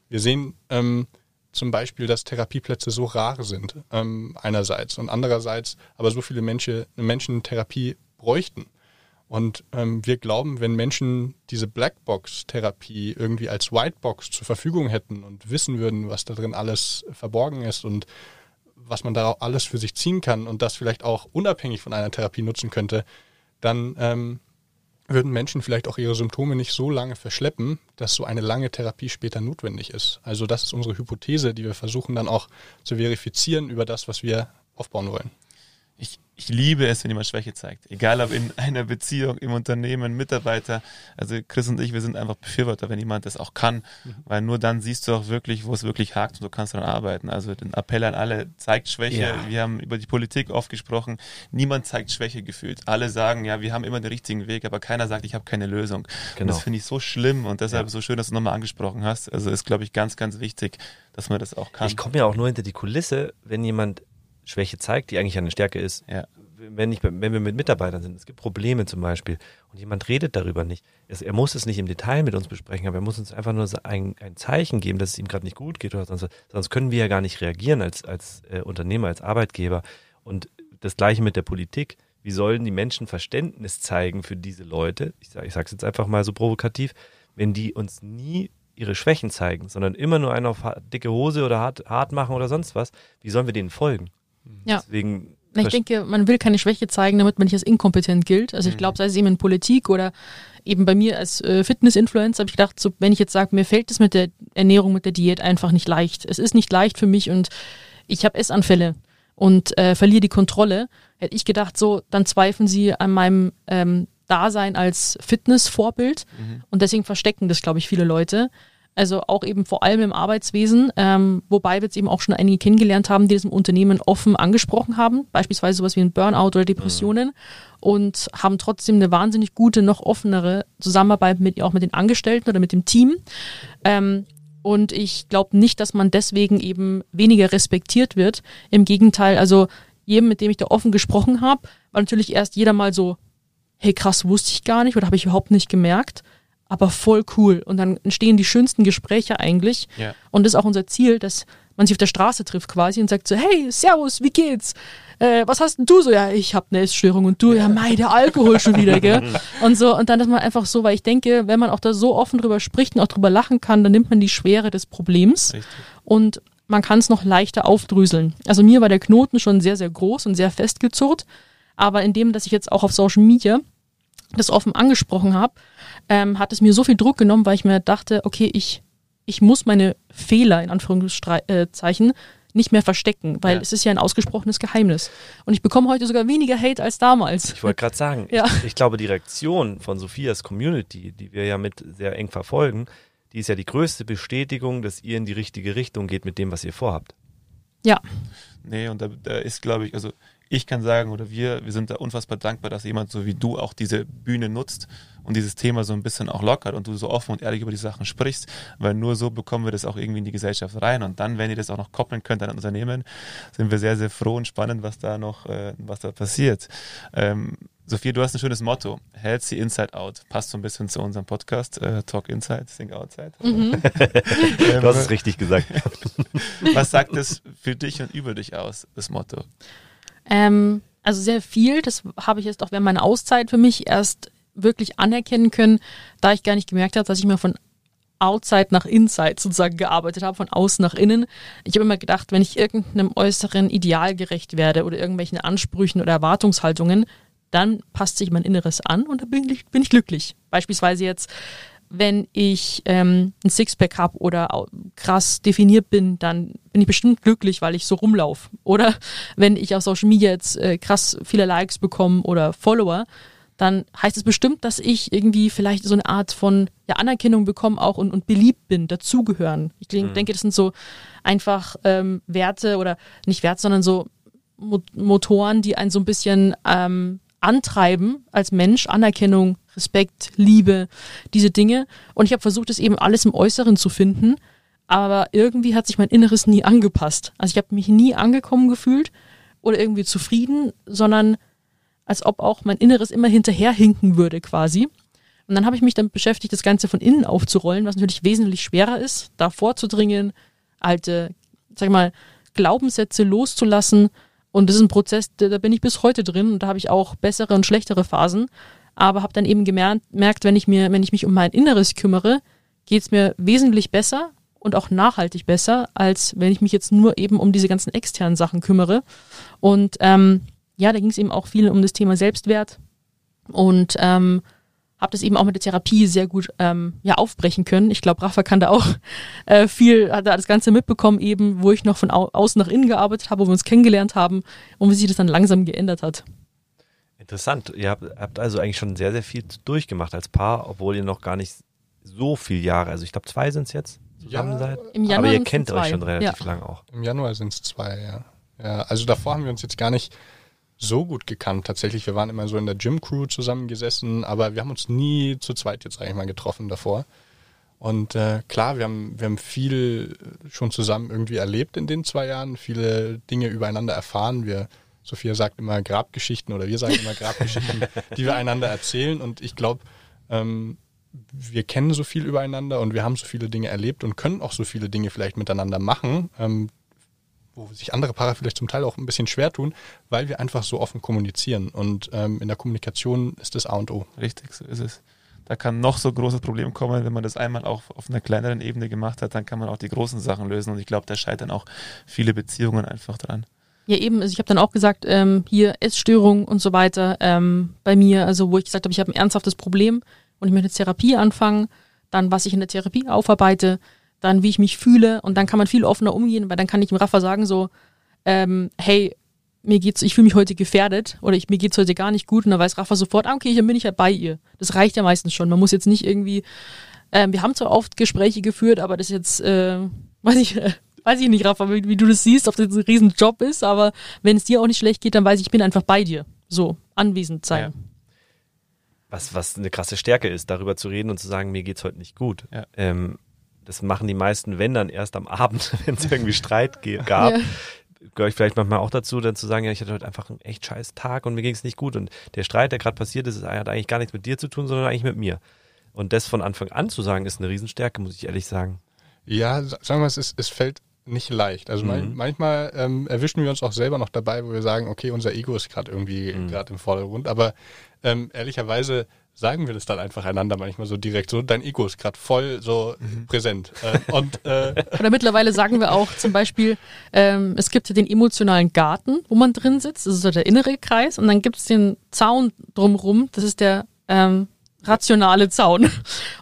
wir sehen ähm, zum Beispiel, dass Therapieplätze so rar sind, ähm, einerseits, und andererseits aber so viele Menschen, Menschen Therapie bräuchten. Und ähm, wir glauben, wenn Menschen diese Blackbox-Therapie irgendwie als Whitebox zur Verfügung hätten und wissen würden, was da drin alles verborgen ist und was man da alles für sich ziehen kann und das vielleicht auch unabhängig von einer Therapie nutzen könnte, dann ähm, würden Menschen vielleicht auch ihre Symptome nicht so lange verschleppen, dass so eine lange Therapie später notwendig ist. Also das ist unsere Hypothese, die wir versuchen dann auch zu verifizieren über das, was wir aufbauen wollen. Ich, ich liebe es, wenn jemand Schwäche zeigt. Egal ob in einer Beziehung, im Unternehmen, Mitarbeiter. Also Chris und ich, wir sind einfach Befürworter, wenn jemand das auch kann. Mhm. Weil nur dann siehst du auch wirklich, wo es wirklich hakt und so kannst du dann arbeiten. Also den Appell an alle, zeigt Schwäche. Ja. Wir haben über die Politik oft gesprochen. Niemand zeigt Schwäche gefühlt. Alle sagen, ja, wir haben immer den richtigen Weg, aber keiner sagt, ich habe keine Lösung. Genau. Und das finde ich so schlimm und deshalb ja. so schön, dass du nochmal angesprochen hast. Also ist, glaube ich, ganz, ganz wichtig, dass man das auch kann. Ich komme ja auch nur hinter die Kulisse, wenn jemand Schwäche zeigt, die eigentlich eine Stärke ist. Ja. Wenn, ich, wenn wir mit Mitarbeitern sind, es gibt Probleme zum Beispiel und jemand redet darüber nicht. Es, er muss es nicht im Detail mit uns besprechen, aber er muss uns einfach nur ein, ein Zeichen geben, dass es ihm gerade nicht gut geht oder sonst, sonst können wir ja gar nicht reagieren als, als äh, Unternehmer, als Arbeitgeber. Und das gleiche mit der Politik. Wie sollen die Menschen Verständnis zeigen für diese Leute? Ich sage es jetzt einfach mal so provokativ, wenn die uns nie ihre Schwächen zeigen, sondern immer nur einen auf dicke Hose oder hart, hart machen oder sonst was. Wie sollen wir denen folgen? Ja. Deswegen ich denke, man will keine Schwäche zeigen, damit man nicht als inkompetent gilt. Also ich mhm. glaube, sei es eben in Politik oder eben bei mir als äh, Fitness-Influencer, habe ich gedacht, so, wenn ich jetzt sage, mir fällt es mit der Ernährung, mit der Diät einfach nicht leicht. Es ist nicht leicht für mich und ich habe Essanfälle und äh, verliere die Kontrolle. Hätte ich gedacht, so, dann zweifeln sie an meinem ähm, Dasein als Fitness-Vorbild mhm. und deswegen verstecken das, glaube ich, viele Leute. Also auch eben vor allem im Arbeitswesen, ähm, wobei wir jetzt eben auch schon einige kennengelernt haben, die das im Unternehmen offen angesprochen haben, beispielsweise sowas wie ein Burnout oder Depressionen mhm. und haben trotzdem eine wahnsinnig gute, noch offenere Zusammenarbeit mit auch mit den Angestellten oder mit dem Team. Ähm, und ich glaube nicht, dass man deswegen eben weniger respektiert wird. Im Gegenteil, also jedem, mit dem ich da offen gesprochen habe, war natürlich erst jeder mal so, hey krass, wusste ich gar nicht oder habe ich überhaupt nicht gemerkt aber voll cool. Und dann entstehen die schönsten Gespräche eigentlich. Ja. Und das ist auch unser Ziel, dass man sich auf der Straße trifft quasi und sagt so, hey, servus, wie geht's? Äh, was hast denn du so? Ja, ich habe eine Essstörung und du, ja, mei, der Alkohol schon wieder, gell? Und so, und dann ist man einfach so, weil ich denke, wenn man auch da so offen drüber spricht und auch drüber lachen kann, dann nimmt man die Schwere des Problems Richtig. und man kann es noch leichter aufdrüseln. Also mir war der Knoten schon sehr, sehr groß und sehr festgezurrt, Aber indem, dass ich jetzt auch auf Social Media das offen angesprochen habe, ähm, hat es mir so viel Druck genommen, weil ich mir dachte, okay, ich, ich muss meine Fehler in Anführungszeichen nicht mehr verstecken, weil Ja. es ist ja ein ausgesprochenes Geheimnis. Und ich bekomme heute sogar weniger Hate als damals. Ich wollte gerade sagen, Ja. ich, ich glaube, die Reaktion von Sophias Community, die wir ja mit sehr eng verfolgen, die ist ja die größte Bestätigung, dass ihr in die richtige Richtung geht mit dem, was ihr vorhabt. Ja, Nee, und da, da ist, glaube ich, also ich kann sagen, oder wir, wir sind da unfassbar dankbar, dass jemand so wie du auch diese Bühne nutzt und dieses Thema so ein bisschen auch lockert und du so offen und ehrlich über die Sachen sprichst, weil nur so bekommen wir das auch irgendwie in die Gesellschaft rein. Und dann, wenn ihr das auch noch koppeln könnt an ein Unternehmen, sind wir sehr, sehr froh und spannend, was da noch, äh, was da passiert. Ähm, Sophie, du hast ein schönes Motto. Healthy Inside Out. Passt so ein bisschen zu unserem Podcast. Äh, Talk Inside, Think Outside. Mhm. Du hast es richtig gesagt. was sagt es für dich und über dich aus, das Motto? Ähm, also sehr viel. Das habe ich jetzt auch während meiner Auszeit für mich erst wirklich anerkennen können, da ich gar nicht gemerkt habe, dass ich mir von Outside nach Inside sozusagen gearbeitet habe, von außen nach innen. Ich habe immer gedacht, wenn ich irgendeinem äußeren Ideal gerecht werde oder irgendwelchen Ansprüchen oder Erwartungshaltungen, dann passt sich mein Inneres an und dann bin ich, bin ich glücklich. Beispielsweise jetzt, wenn ich ähm, ein Sixpack habe oder krass definiert bin, dann bin ich bestimmt glücklich, weil ich so rumlaufe. Oder wenn ich auf Social Media jetzt äh, krass viele Likes bekomme oder Follower, dann heißt es bestimmt, dass ich irgendwie vielleicht so eine Art von ja, Anerkennung bekomme auch und, und beliebt bin, dazugehören. Ich denk, denke, das sind so einfach ähm, Werte oder nicht Werte, sondern so Mo Motoren, die einen so ein bisschen ähm, antreiben als Mensch, Anerkennung, Respekt, Liebe, diese Dinge. Und ich habe versucht, das eben alles im Äußeren zu finden, aber irgendwie hat sich mein Inneres nie angepasst. Also ich habe mich nie angekommen gefühlt oder irgendwie zufrieden, sondern als ob auch mein Inneres immer hinterherhinken würde quasi. Und dann habe ich mich damit beschäftigt, das Ganze von innen aufzurollen, was natürlich wesentlich schwerer ist, da vorzudringen, alte, sag ich mal, Glaubenssätze loszulassen. Und das ist ein Prozess, da bin ich bis heute drin und da habe ich auch bessere und schlechtere Phasen. Aber habe dann eben gemerkt, merkt, wenn ich mir, wenn ich mich um mein Inneres kümmere, geht es mir wesentlich besser und auch nachhaltig besser, als wenn ich mich jetzt nur eben um diese ganzen externen Sachen kümmere. Und ähm, ja, da ging es eben auch viel um das Thema Selbstwert und ähm, habe das eben auch mit der Therapie sehr gut ähm, ja aufbrechen können. Ich glaube, Rafa kann da auch äh, viel, hat da das Ganze mitbekommen, eben, wo ich noch von au außen nach innen gearbeitet habe, wo wir uns kennengelernt haben und wie sich das dann langsam geändert hat. Interessant. Ihr habt, habt also eigentlich schon sehr, sehr viel durchgemacht als Paar, obwohl ihr noch gar nicht so viele Jahre, also ich glaube zwei sind es jetzt, zusammen Ja, seid. Im Januar Aber ihr kennt euch schon relativ Ja. lang auch. Im Januar sind es zwei, ja. ja. Also davor haben wir uns jetzt gar nicht so gut gekannt. Tatsächlich, wir waren immer so in der Gym-Crew zusammengesessen, aber wir haben uns nie zu zweit jetzt eigentlich mal getroffen davor. Und äh, klar, wir haben, wir haben viel schon zusammen irgendwie erlebt in den zwei Jahren, viele Dinge übereinander erfahren. Wir, Sophia sagt immer Grabgeschichten oder wir sagen immer Grabgeschichten, die wir einander erzählen. Und ich glaube, ähm, wir kennen so viel übereinander und wir haben so viele Dinge erlebt und können auch so viele Dinge vielleicht miteinander machen, ähm, wo sich andere Paare vielleicht zum Teil auch ein bisschen schwer tun, weil wir einfach so offen kommunizieren. Und ähm, in der Kommunikation ist das A und O. Richtig, so ist es. Da kann noch so ein großes Problem kommen, wenn man das einmal auch auf einer kleineren Ebene gemacht hat, dann kann man auch die großen Sachen lösen. Und ich glaube, da scheitern auch viele Beziehungen einfach dran. Ja, eben, also ich habe dann auch gesagt, ähm, hier Essstörung und so weiter ähm, bei mir, also wo ich gesagt habe, ich habe ein ernsthaftes Problem und ich möchte eine Therapie anfangen, dann was ich in der Therapie aufarbeite, dann wie ich mich fühle und dann kann man viel offener umgehen, weil dann kann ich dem Rafa sagen so, ähm, hey, mir geht's, ich fühle mich heute gefährdet oder ich, mir geht's heute gar nicht gut und dann weiß Rafa sofort, ah, okay, dann bin ich ja bei ihr. Das reicht ja meistens schon. Man muss jetzt nicht irgendwie, ähm, wir haben zwar oft Gespräche geführt, aber das jetzt, äh, weiß ich, äh, weiß ich nicht, Rafa, wie, wie du das siehst, ob das ein Riesenjob ist, aber wenn es dir auch nicht schlecht geht, dann weiß ich, ich bin einfach bei dir. So, anwesend sein. Was, was eine krasse Stärke ist, darüber zu reden und zu sagen, mir geht's heute nicht gut. Ja. Ähm, das machen die meisten, wenn dann erst am Abend, wenn es irgendwie Streit gab. Ja. Gehöre ich vielleicht manchmal auch dazu, dann zu sagen, ja, ich hatte heute einfach einen echt scheiß Tag und mir ging es nicht gut. Und der Streit, der gerade passiert ist, hat eigentlich gar nichts mit dir zu tun, sondern eigentlich mit mir. Und das von Anfang an zu sagen, ist eine Riesenstärke, muss ich ehrlich sagen. Ja, sa- sagen wir es, ist, es fällt nicht leicht. Also man, Mhm. manchmal ähm, erwischen wir uns auch selber noch dabei, wo wir sagen, okay, unser Ego ist gerade irgendwie Mhm. gerade im Vordergrund. Aber ähm, ehrlicherweise sagen wir das dann einfach einander manchmal so direkt. So, dein Ego ist gerade voll so präsent. Äh, und äh, Oder mittlerweile sagen wir auch zum Beispiel, ähm, es gibt ja den emotionalen Garten, wo man drin sitzt, das ist so der innere Kreis, und dann gibt es den Zaun drumrum, das ist der ähm, rationale Zaun.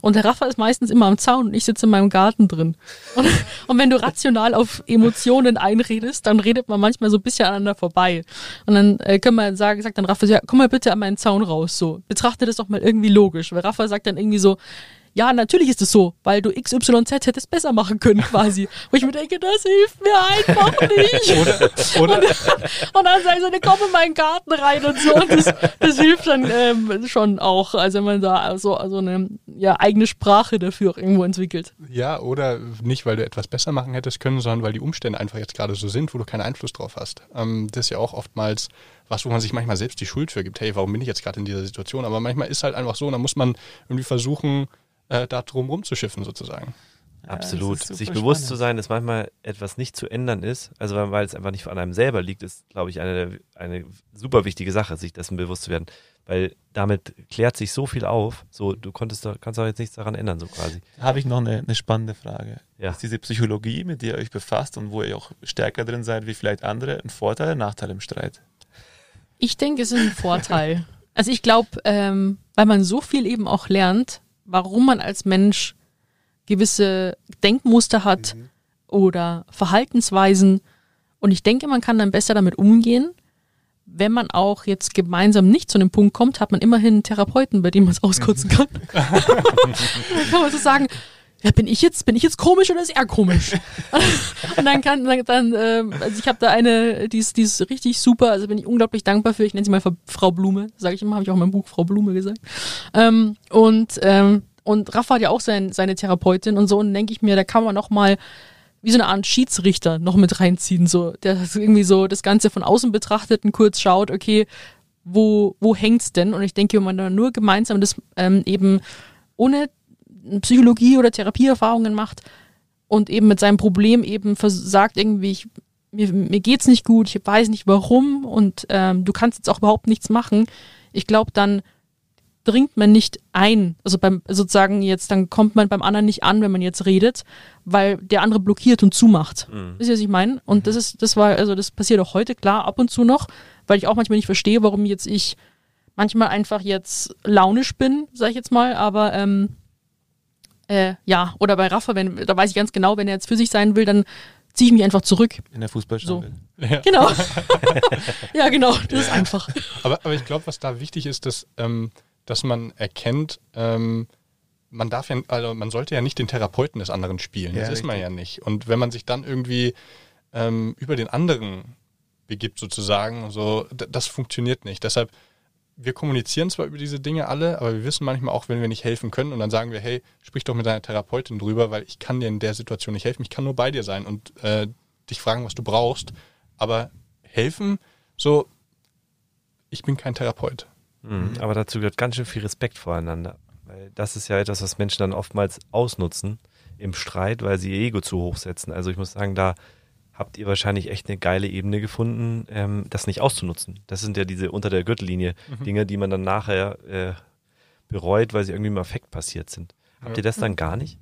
Und der Rafa ist meistens immer am Zaun und ich sitze in meinem Garten drin. Und, und wenn du rational auf Emotionen einredest, dann redet man manchmal so ein bisschen aneinander vorbei. Und dann äh, können wir sagen, sagt dann Rafa, ja, komm mal bitte an meinen Zaun raus, so. Betrachte das doch mal irgendwie logisch. Weil Rafa sagt dann irgendwie so, ja, natürlich ist es so, weil du XYZ hättest besser machen können, quasi. Wo ich mir denke, das hilft mir einfach nicht. oder, oder, Und dann sage ich so, ne, komm in meinen Garten rein und so. Und das, das hilft dann ähm, schon auch, also wenn man da so also eine ja, eigene Sprache dafür auch irgendwo entwickelt. ja, oder nicht, weil du etwas besser machen hättest können, sondern weil die Umstände einfach jetzt gerade so sind, wo du keinen Einfluss drauf hast. Ähm, das ist ja auch oftmals was, wo man sich manchmal selbst die Schuld für gibt. Hey, warum bin ich jetzt gerade in dieser Situation? Aber manchmal ist halt einfach so, und da muss man irgendwie versuchen, äh, da drum rumzuschiffen sozusagen. Absolut. das ist Sich bewusst spannend. zu sein, dass manchmal etwas nicht zu ändern ist, also weil, weil es einfach nicht an einem selber liegt, ist, glaube ich, eine, eine super wichtige Sache, sich dessen bewusst zu werden. Weil damit klärt sich so viel auf. So, du konntest da, kannst auch jetzt nichts daran ändern, so quasi. Da habe ich noch eine, eine spannende Frage. Ja. Ist diese Psychologie, mit der ihr euch befasst und wo ihr auch stärker drin seid wie vielleicht andere, ein Vorteil oder ein Nachteil im Streit? Ich denke, es ist ein Vorteil. Also ich glaube, ähm, weil man so viel eben auch lernt, warum man als Mensch gewisse Denkmuster hat oder Verhaltensweisen. Und ich denke, man kann dann besser damit umgehen. Wenn man auch jetzt gemeinsam nicht zu einem Punkt kommt, hat man immerhin einen Therapeuten, bei dem man es auskotzen kann. kann man so sagen, ja, bin ich jetzt, bin ich jetzt komisch oder ist er komisch? Und dann kann, dann, dann ähm, also ich habe da eine, die ist, die ist richtig super, also bin ich unglaublich dankbar für. Ich nenne sie mal Frau Blume, sage ich immer, habe ich auch in meinem Buch Frau Blume gesagt. Ähm, und ähm, und Rafa hat ja auch sein, seine Therapeutin und so, und denke ich mir, da kann man noch mal wie so eine Art Schiedsrichter noch mit reinziehen, so der irgendwie so das Ganze von außen betrachtet und kurz schaut, okay, wo wo hängt's denn? Und ich denke, wenn man da nur gemeinsam das ähm, eben ohne Psychologie oder Therapieerfahrungen macht und eben mit seinem Problem eben vers- sagt irgendwie, ich, mir, mir geht's nicht gut, ich weiß nicht warum und ähm, du kannst jetzt auch überhaupt nichts machen. Ich glaube, dann dringt man nicht ein, also beim sozusagen jetzt, dann kommt man beim anderen nicht an, wenn man jetzt redet, weil der andere blockiert und zumacht. Wisst ihr, was ich meine? Und das ist, das war, also das passiert auch heute, klar, ab und zu noch, weil ich auch manchmal nicht verstehe, warum jetzt ich manchmal einfach jetzt launisch bin, sag ich jetzt mal, aber ähm, äh, ja, oder bei Rafa, wenn, da weiß ich ganz genau, wenn er jetzt für sich sein will, dann ziehe ich mich einfach zurück. In der Fußballstaffel. Ja. Genau. ja, genau, das ist einfach. Aber, aber ich glaube, was da wichtig ist, dass, ähm, dass man erkennt, ähm, man darf ja, also man sollte ja nicht den Therapeuten des anderen spielen. Ja, das ist man ja nicht. Und wenn man sich dann irgendwie ähm, über den anderen begibt, sozusagen, so, das funktioniert nicht. Deshalb, wir kommunizieren zwar über diese Dinge alle, aber wir wissen manchmal auch, wenn wir nicht helfen können und dann sagen wir, hey, sprich doch mit deiner Therapeutin drüber, weil ich kann dir in der Situation nicht helfen. Ich kann nur bei dir sein und äh, dich fragen, was du brauchst. Aber helfen, so, ich bin kein Therapeut. Mhm. Aber dazu gehört ganz schön viel Respekt voreinander. Weil das ist ja etwas, was Menschen dann oftmals ausnutzen im Streit, weil sie ihr Ego zu hoch setzen. Also ich muss sagen, da habt ihr wahrscheinlich echt eine geile Ebene gefunden, ähm, das nicht auszunutzen. Das sind ja diese unter der Gürtellinie Dinge, die man dann nachher äh, bereut, weil sie irgendwie im Affekt passiert sind. Habt ihr das dann gar nicht?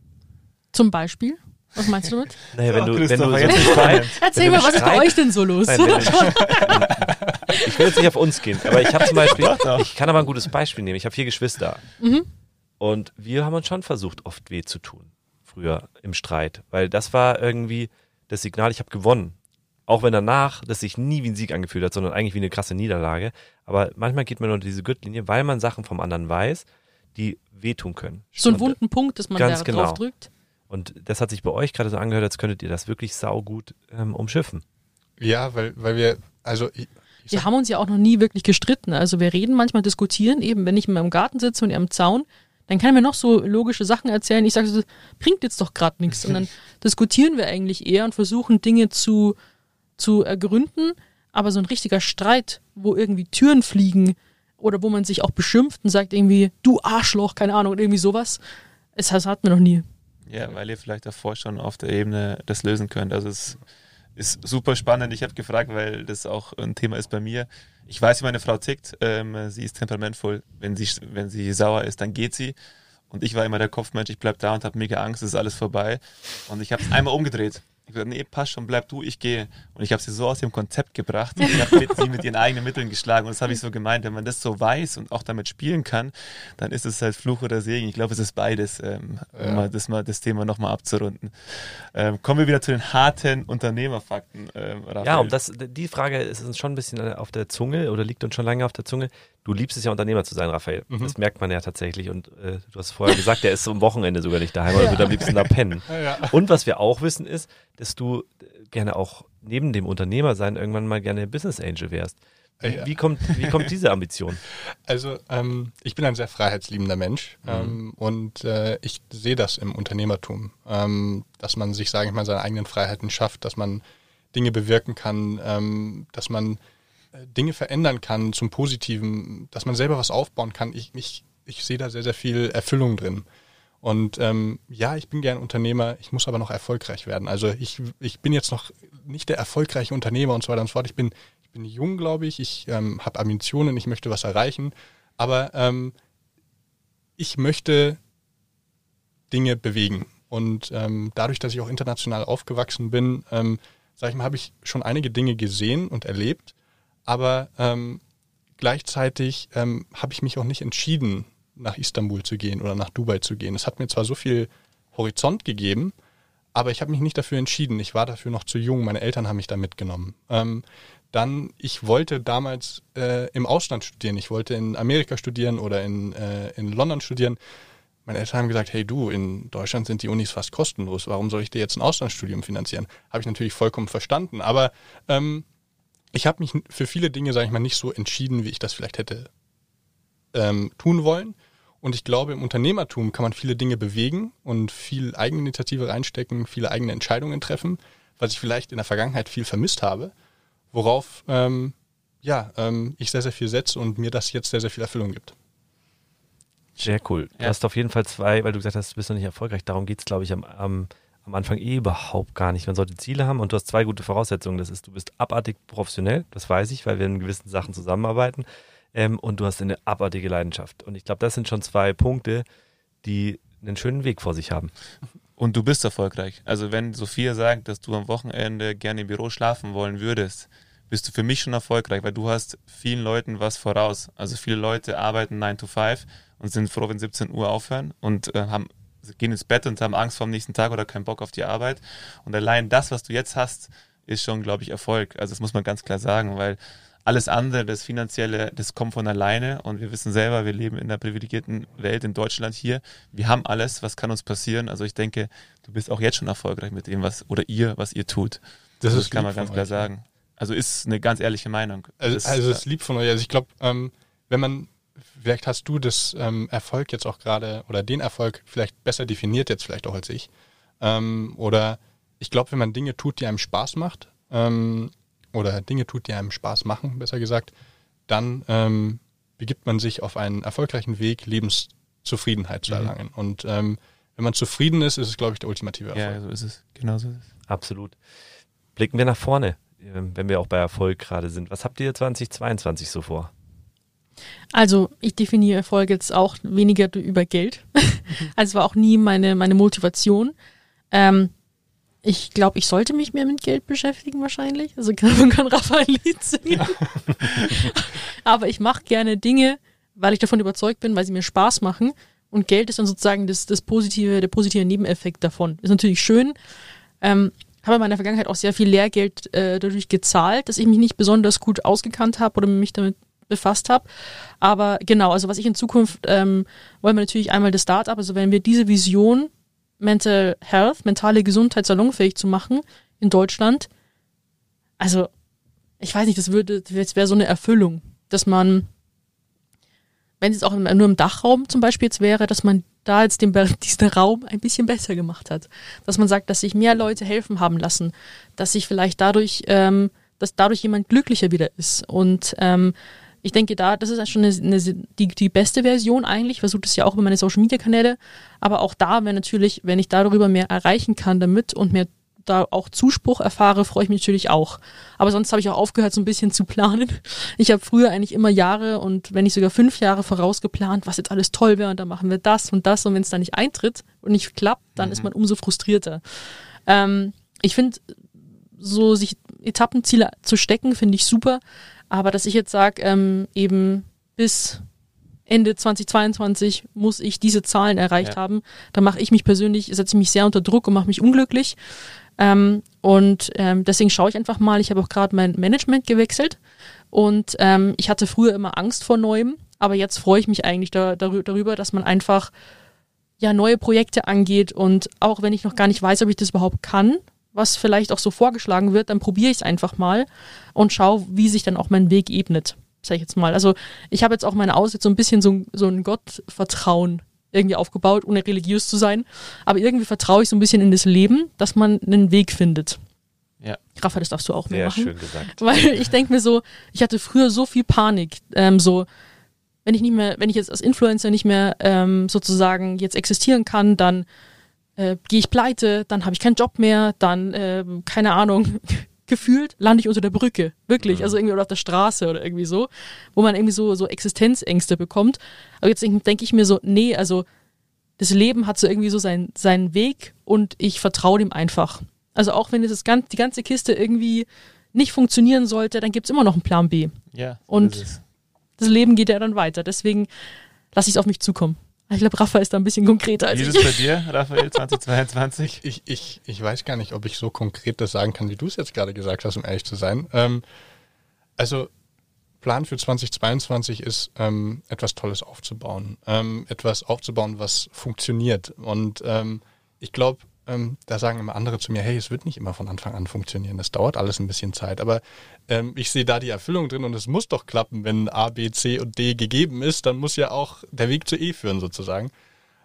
Zum Beispiel? Was meinst du damit? Naja, wenn du, wenn du jetzt Streit, Erzähl du mal, was ist bei euch denn so los? Nein, wenn du- ich will jetzt nicht auf uns gehen, aber ich habe zum Beispiel, ich kann aber ein gutes Beispiel nehmen. Ich habe vier Geschwister. Mhm. Und wir haben uns schon versucht, oft weh zu tun. Früher im Streit. Weil das war irgendwie das Signal, ich habe gewonnen. Auch wenn danach das sich nie wie ein Sieg angefühlt hat, sondern eigentlich wie eine krasse Niederlage. Aber manchmal geht man unter diese Gürtellinie, weil man Sachen vom anderen weiß, die wehtun können. so ein Und- wunden Punkt, dass man Ganz da genau. drauf drückt. Und das hat sich bei euch gerade so angehört, als könntet ihr das wirklich saugut ähm, umschiffen. Ja, weil, weil wir, also ich, ich Wir haben uns ja auch noch nie wirklich gestritten. Also wir reden manchmal, diskutieren eben, wenn ich in meinem Garten sitze und er am Zaun, dann kann er mir noch so logische Sachen erzählen. Ich sage so, bringt jetzt doch gerade nichts. Und dann diskutieren wir eigentlich eher und versuchen Dinge zu, zu ergründen. Aber so ein richtiger Streit, wo irgendwie Türen fliegen oder wo man sich auch beschimpft und sagt irgendwie, du Arschloch, keine Ahnung, oder irgendwie sowas, es, das hatten wir noch nie. Ja, weil ihr vielleicht davor schon auf der Ebene das lösen könnt. Also es ist super spannend. Ich habe gefragt, weil das auch ein Thema ist bei mir. Ich weiß, wie meine Frau tickt. Ähm, sie ist temperamentvoll. Wenn sie, wenn sie sauer ist, dann geht sie. Und ich war immer der Kopfmensch. Ich bleib da und habe mega Angst, es ist alles vorbei. Und ich habe es einmal umgedreht. Ich gesagt, nee, passt schon, bleib du, ich gehe. Und ich habe sie so aus dem Konzept gebracht. Ich habe sie mit ihren eigenen Mitteln geschlagen. Und das habe ich so gemeint, wenn man das so weiß und auch damit spielen kann, dann ist es halt Fluch oder Segen. Ich glaube, es ist beides, ähm, ja. um mal das, mal, das Thema nochmal abzurunden. Ähm, kommen wir wieder zu den harten Unternehmerfakten. Ähm, ja, und das, die Frage ist uns schon ein bisschen auf der Zunge oder liegt uns schon lange auf der Zunge. Du liebst es ja, Unternehmer zu sein, Raphael. Mhm. Das merkt man ja tatsächlich. Und äh, du hast vorher gesagt, der ist am Wochenende sogar nicht daheim, oder ja. würde am liebsten da pennen. Ja. Und was wir auch wissen ist, dass du gerne auch neben dem Unternehmer sein irgendwann mal gerne Business Angel wärst. Wie, ja. wie, kommt, wie kommt diese Ambition? Also ähm, ich bin ein sehr freiheitsliebender Mensch mhm. ähm, und äh, ich sehe das im Unternehmertum, ähm, dass man sich, sage ich mal, seine eigenen Freiheiten schafft, dass man Dinge bewirken kann, ähm, dass man Dinge verändern kann zum Positiven, dass man selber was aufbauen kann. Ich, ich, ich sehe da sehr, sehr viel Erfüllung drin. Und ähm, ja, ich bin gern Unternehmer, ich muss aber noch erfolgreich werden. Also ich, ich bin jetzt noch nicht der erfolgreiche Unternehmer und so weiter und so fort. Ich bin, ich bin jung, glaube ich, ich ähm, habe Ambitionen, ich möchte was erreichen, aber ähm, ich möchte Dinge bewegen. Und ähm, dadurch, dass ich auch international aufgewachsen bin, ähm, sage ich mal, habe ich schon einige Dinge gesehen und erlebt, aber ähm, gleichzeitig ähm, habe ich mich auch nicht entschieden, nach Istanbul zu gehen oder nach Dubai zu gehen. Es hat mir zwar so viel Horizont gegeben, aber ich habe mich nicht dafür entschieden. Ich war dafür noch zu jung. Meine Eltern haben mich da mitgenommen. Ähm, dann, ich wollte damals äh, im Ausland studieren. Ich wollte in Amerika studieren oder in, äh, in London studieren. Meine Eltern haben gesagt, hey du, in Deutschland sind die Unis fast kostenlos. Warum soll ich dir jetzt ein Auslandsstudium finanzieren? Habe ich natürlich vollkommen verstanden. Aber ähm, ich habe mich für viele Dinge, sage ich mal, nicht so entschieden, wie ich das vielleicht hätte ähm, tun wollen. Und ich glaube, im Unternehmertum kann man viele Dinge bewegen und viel Eigeninitiative reinstecken, viele eigene Entscheidungen treffen, was ich vielleicht in der Vergangenheit viel vermisst habe, worauf ähm, ja, ähm, ich sehr, sehr viel setze und mir das jetzt sehr, sehr viel Erfüllung gibt. Sehr cool. Du ja. hast auf jeden Fall zwei, weil du gesagt hast, du bist noch nicht erfolgreich. Darum geht es, glaube ich, am, am, am Anfang eh überhaupt gar nicht. Man sollte Ziele haben und du hast zwei gute Voraussetzungen. Das ist, du bist abartig professionell, das weiß ich, weil wir in gewissen Sachen zusammenarbeiten ähm, und du hast eine abartige Leidenschaft. Und ich glaube, das sind schon zwei Punkte, die einen schönen Weg vor sich haben. Und du bist erfolgreich. Also wenn Sophia sagt, dass du am Wochenende gerne im Büro schlafen wollen würdest, bist du für mich schon erfolgreich, weil du hast vielen Leuten was voraus. Also viele Leute arbeiten 9 to 5 und sind froh, wenn 17 Uhr aufhören und äh, haben, gehen ins Bett und haben Angst vor dem nächsten Tag oder keinen Bock auf die Arbeit. Und allein das, was du jetzt hast, ist schon, glaube ich, Erfolg. Also das muss man ganz klar sagen, weil alles andere, das Finanzielle, das kommt von alleine und wir wissen selber, wir leben in einer privilegierten Welt in Deutschland hier. Wir haben alles, was kann uns passieren? Also ich denke, du bist auch jetzt schon erfolgreich mit dem, was, oder ihr, was ihr tut. Das, das kann man ganz klar sagen. Also ist eine ganz ehrliche Meinung. Also, das, also ist lieb von euch. Also ich glaube, ähm, wenn man, vielleicht hast du das ähm, Erfolg jetzt auch gerade oder den Erfolg vielleicht besser definiert jetzt vielleicht auch als ich. Ähm, oder ich glaube, wenn man Dinge tut, die einem Spaß macht, ähm, oder Dinge tut, die einem Spaß machen, besser gesagt, dann ähm, begibt man sich auf einen erfolgreichen Weg, Lebenszufriedenheit zu mhm. erlangen. Mhm. Und ähm, wenn man zufrieden ist, ist es, glaube ich, der ultimative Erfolg. Ja, so ist es. Genau so ist es. Absolut. Blicken wir nach vorne, ähm, wenn wir auch bei Erfolg gerade sind. Was habt ihr 2022 so vor? Also ich definiere Erfolg jetzt auch weniger über Geld. also es war auch nie meine, meine Motivation. Ähm, ich glaube, ich sollte mich mehr mit Geld beschäftigen wahrscheinlich. Also man kann Raphael Lied singen. Aber ich mache gerne Dinge, weil ich davon überzeugt bin, weil sie mir Spaß machen. Und Geld ist dann sozusagen das, das positive, der positive Nebeneffekt davon. Ist natürlich schön. Ähm, habe in meiner Vergangenheit auch sehr viel Lehrgeld äh, dadurch gezahlt, dass ich mich nicht besonders gut ausgekannt habe oder mich damit befasst habe. Aber genau, also was ich in Zukunft ähm, wollen wir natürlich einmal das Startup, also wenn wir diese Vision Mental Health, mentale Gesundheit salonfähig zu machen in Deutschland. Also, ich weiß nicht, das würde, das wäre so eine Erfüllung, dass man, wenn es auch nur im Dachraum zum Beispiel jetzt wäre, dass man da jetzt den, diesen Raum ein bisschen besser gemacht hat. Dass man sagt, dass sich mehr Leute helfen haben lassen, dass sich vielleicht dadurch, ähm, dass dadurch jemand glücklicher wieder ist und ähm, ich denke, da, das ist schon eine, eine, die, die beste Version eigentlich. Ich versuche das ja auch über meine Social Media Kanäle. Aber auch da wäre natürlich, wenn ich darüber mehr erreichen kann damit und mehr da auch Zuspruch erfahre, freue ich mich natürlich auch. Aber sonst habe ich auch aufgehört, so ein bisschen zu planen. Ich habe früher eigentlich immer Jahre und wenn nicht sogar fünf Jahre vorausgeplant, was jetzt alles toll wäre und dann machen wir das und das und wenn es dann nicht eintritt und nicht klappt, dann mhm. ist man umso frustrierter. Ähm, ich finde, so sich Etappenziele zu stecken, finde ich super. Aber dass ich jetzt sage, ähm, eben bis Ende 2022 muss ich diese Zahlen erreicht ja. haben, da mache ich mich persönlich, setze mich sehr unter Druck und mache mich unglücklich. Ähm, und ähm, deswegen schaue ich einfach mal, ich habe auch gerade mein Management gewechselt. Und ähm, ich hatte früher immer Angst vor Neuem, aber jetzt freue ich mich eigentlich da, darüber, dass man einfach ja neue Projekte angeht. Und auch wenn ich noch gar nicht weiß, ob ich das überhaupt kann, was vielleicht auch so vorgeschlagen wird, dann probiere ich es einfach mal und schaue, wie sich dann auch mein Weg ebnet, sag ich jetzt mal. Also ich habe jetzt auch meine Aussicht so ein bisschen so, so ein Gottvertrauen irgendwie aufgebaut, ohne religiös zu sein. Aber irgendwie vertraue ich so ein bisschen in das Leben, dass man einen Weg findet. Ja. Rafa, das darfst du auch Sehr mehr machen. schön gesagt. Weil ich denke mir so, ich hatte früher so viel Panik, ähm, so wenn ich nicht mehr, wenn ich jetzt als Influencer nicht mehr ähm, sozusagen jetzt existieren kann, dann äh, gehe ich pleite, dann habe ich keinen Job mehr, dann, äh, keine Ahnung, gefühlt lande ich unter der Brücke. Wirklich. Mhm. Also irgendwie oder auf der Straße oder irgendwie so, wo man irgendwie so, so Existenzängste bekommt. Aber jetzt denke denk ich mir so, nee, also das Leben hat so irgendwie so sein, seinen Weg und ich vertraue dem einfach. Also auch wenn das ganz, die ganze Kiste irgendwie nicht funktionieren sollte, dann gibt es immer noch einen Plan B. Ja. Und das Leben geht ja dann weiter. Deswegen lasse ich es auf mich zukommen. Ich glaube, Rafa ist da ein bisschen konkreter als wie ich. Wie ist es bei dir, Raphael, 2022? Ich, ich, ich weiß gar nicht, ob ich so konkret das sagen kann, wie du es jetzt gerade gesagt hast, um ehrlich zu sein. Ähm, also, Plan für 2022 ist, ähm, etwas Tolles aufzubauen. Ähm, etwas aufzubauen, was funktioniert. Und ähm, ich glaube, ähm, da sagen immer andere zu mir, hey, es wird nicht immer von Anfang an funktionieren, das dauert alles ein bisschen Zeit. Aber ähm, ich sehe da die Erfüllung drin und es muss doch klappen, wenn A, B, C und D gegeben ist, dann muss ja auch der Weg zu E führen sozusagen.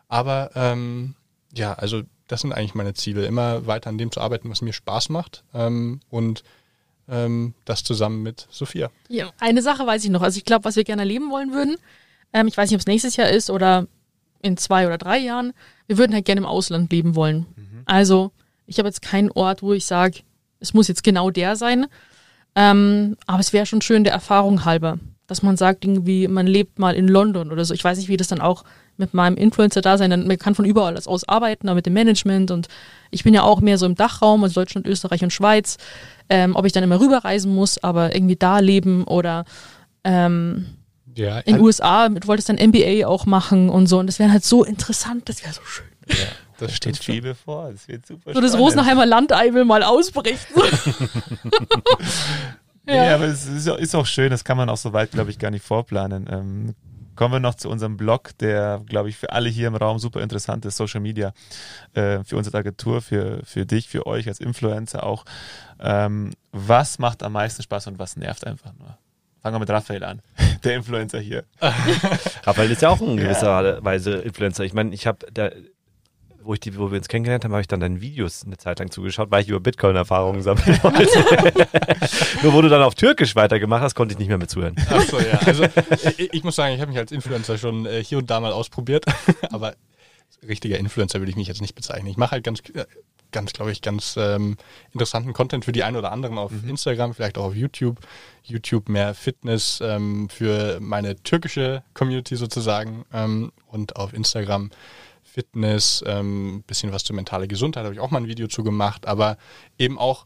Aber ähm, ja, also das sind eigentlich meine Ziele, immer weiter an dem zu arbeiten, was mir Spaß macht ähm, und ähm, das zusammen mit Sophia. Ja, eine Sache weiß ich noch. Also ich glaube, was wir gerne erleben wollen würden, ähm, ich weiß nicht, ob es nächstes Jahr ist oder in zwei oder drei Jahren, wir würden halt gerne im Ausland leben wollen. Mhm. Also ich habe jetzt keinen Ort, wo ich sage, es muss jetzt genau der sein. Ähm, aber es wäre schon schön der Erfahrung halber, dass man sagt, irgendwie, man lebt mal in London oder so. Ich weiß nicht, wie das dann auch mit meinem Influencer da sein, man kann von überall aus arbeiten, aber mit dem Management und ich bin ja auch mehr so im Dachraum, also Deutschland, Österreich und Schweiz, ähm, ob ich dann immer rüberreisen muss, aber irgendwie da leben oder ähm, ja, in den USA wolltest dann MBA auch machen und so und das wäre halt so interessant, das wäre so schön. Ja. Das steht viel bevor. Das wird super So das Rosenheimer Landei will mal ausbrechen. ja. ja, aber es ist, ist, auch schön, das kann man auch so weit, glaube ich, gar nicht vorplanen. Ähm, kommen wir noch zu unserem Blog, der, glaube ich, für alle hier im Raum super interessant ist, Social Media, äh, für unsere Agentur, für, für dich, für euch als Influencer auch. Ähm, was macht am meisten Spaß und was nervt einfach nur? Fangen wir mit Raphael an, der Influencer hier. Raphael ist ja auch in gewisser ja. Weise Influencer. Ich meine, ich habe wo, ich die, wo wir uns kennengelernt haben, habe ich dann deinen Videos eine Zeit lang zugeschaut, weil ich über Bitcoin-Erfahrungen sammeln wollte. Nur wo du dann auf Türkisch weitergemacht hast, konnte ich nicht mehr mit zuhören. Achso, ja. Also ich, ich muss sagen, ich habe mich als Influencer schon äh, hier und da mal ausprobiert, aber richtiger Influencer würde ich mich jetzt nicht bezeichnen. Ich mache halt ganz, äh, ganz, glaube ich, ganz ähm, interessanten Content für die einen oder anderen auf mhm. Instagram, vielleicht auch auf YouTube. YouTube mehr Fitness ähm, für meine türkische Community sozusagen ähm, und auf Instagram Fitness, ähm, bisschen was zur mentale Gesundheit, habe ich auch mal ein Video zu gemacht, aber eben auch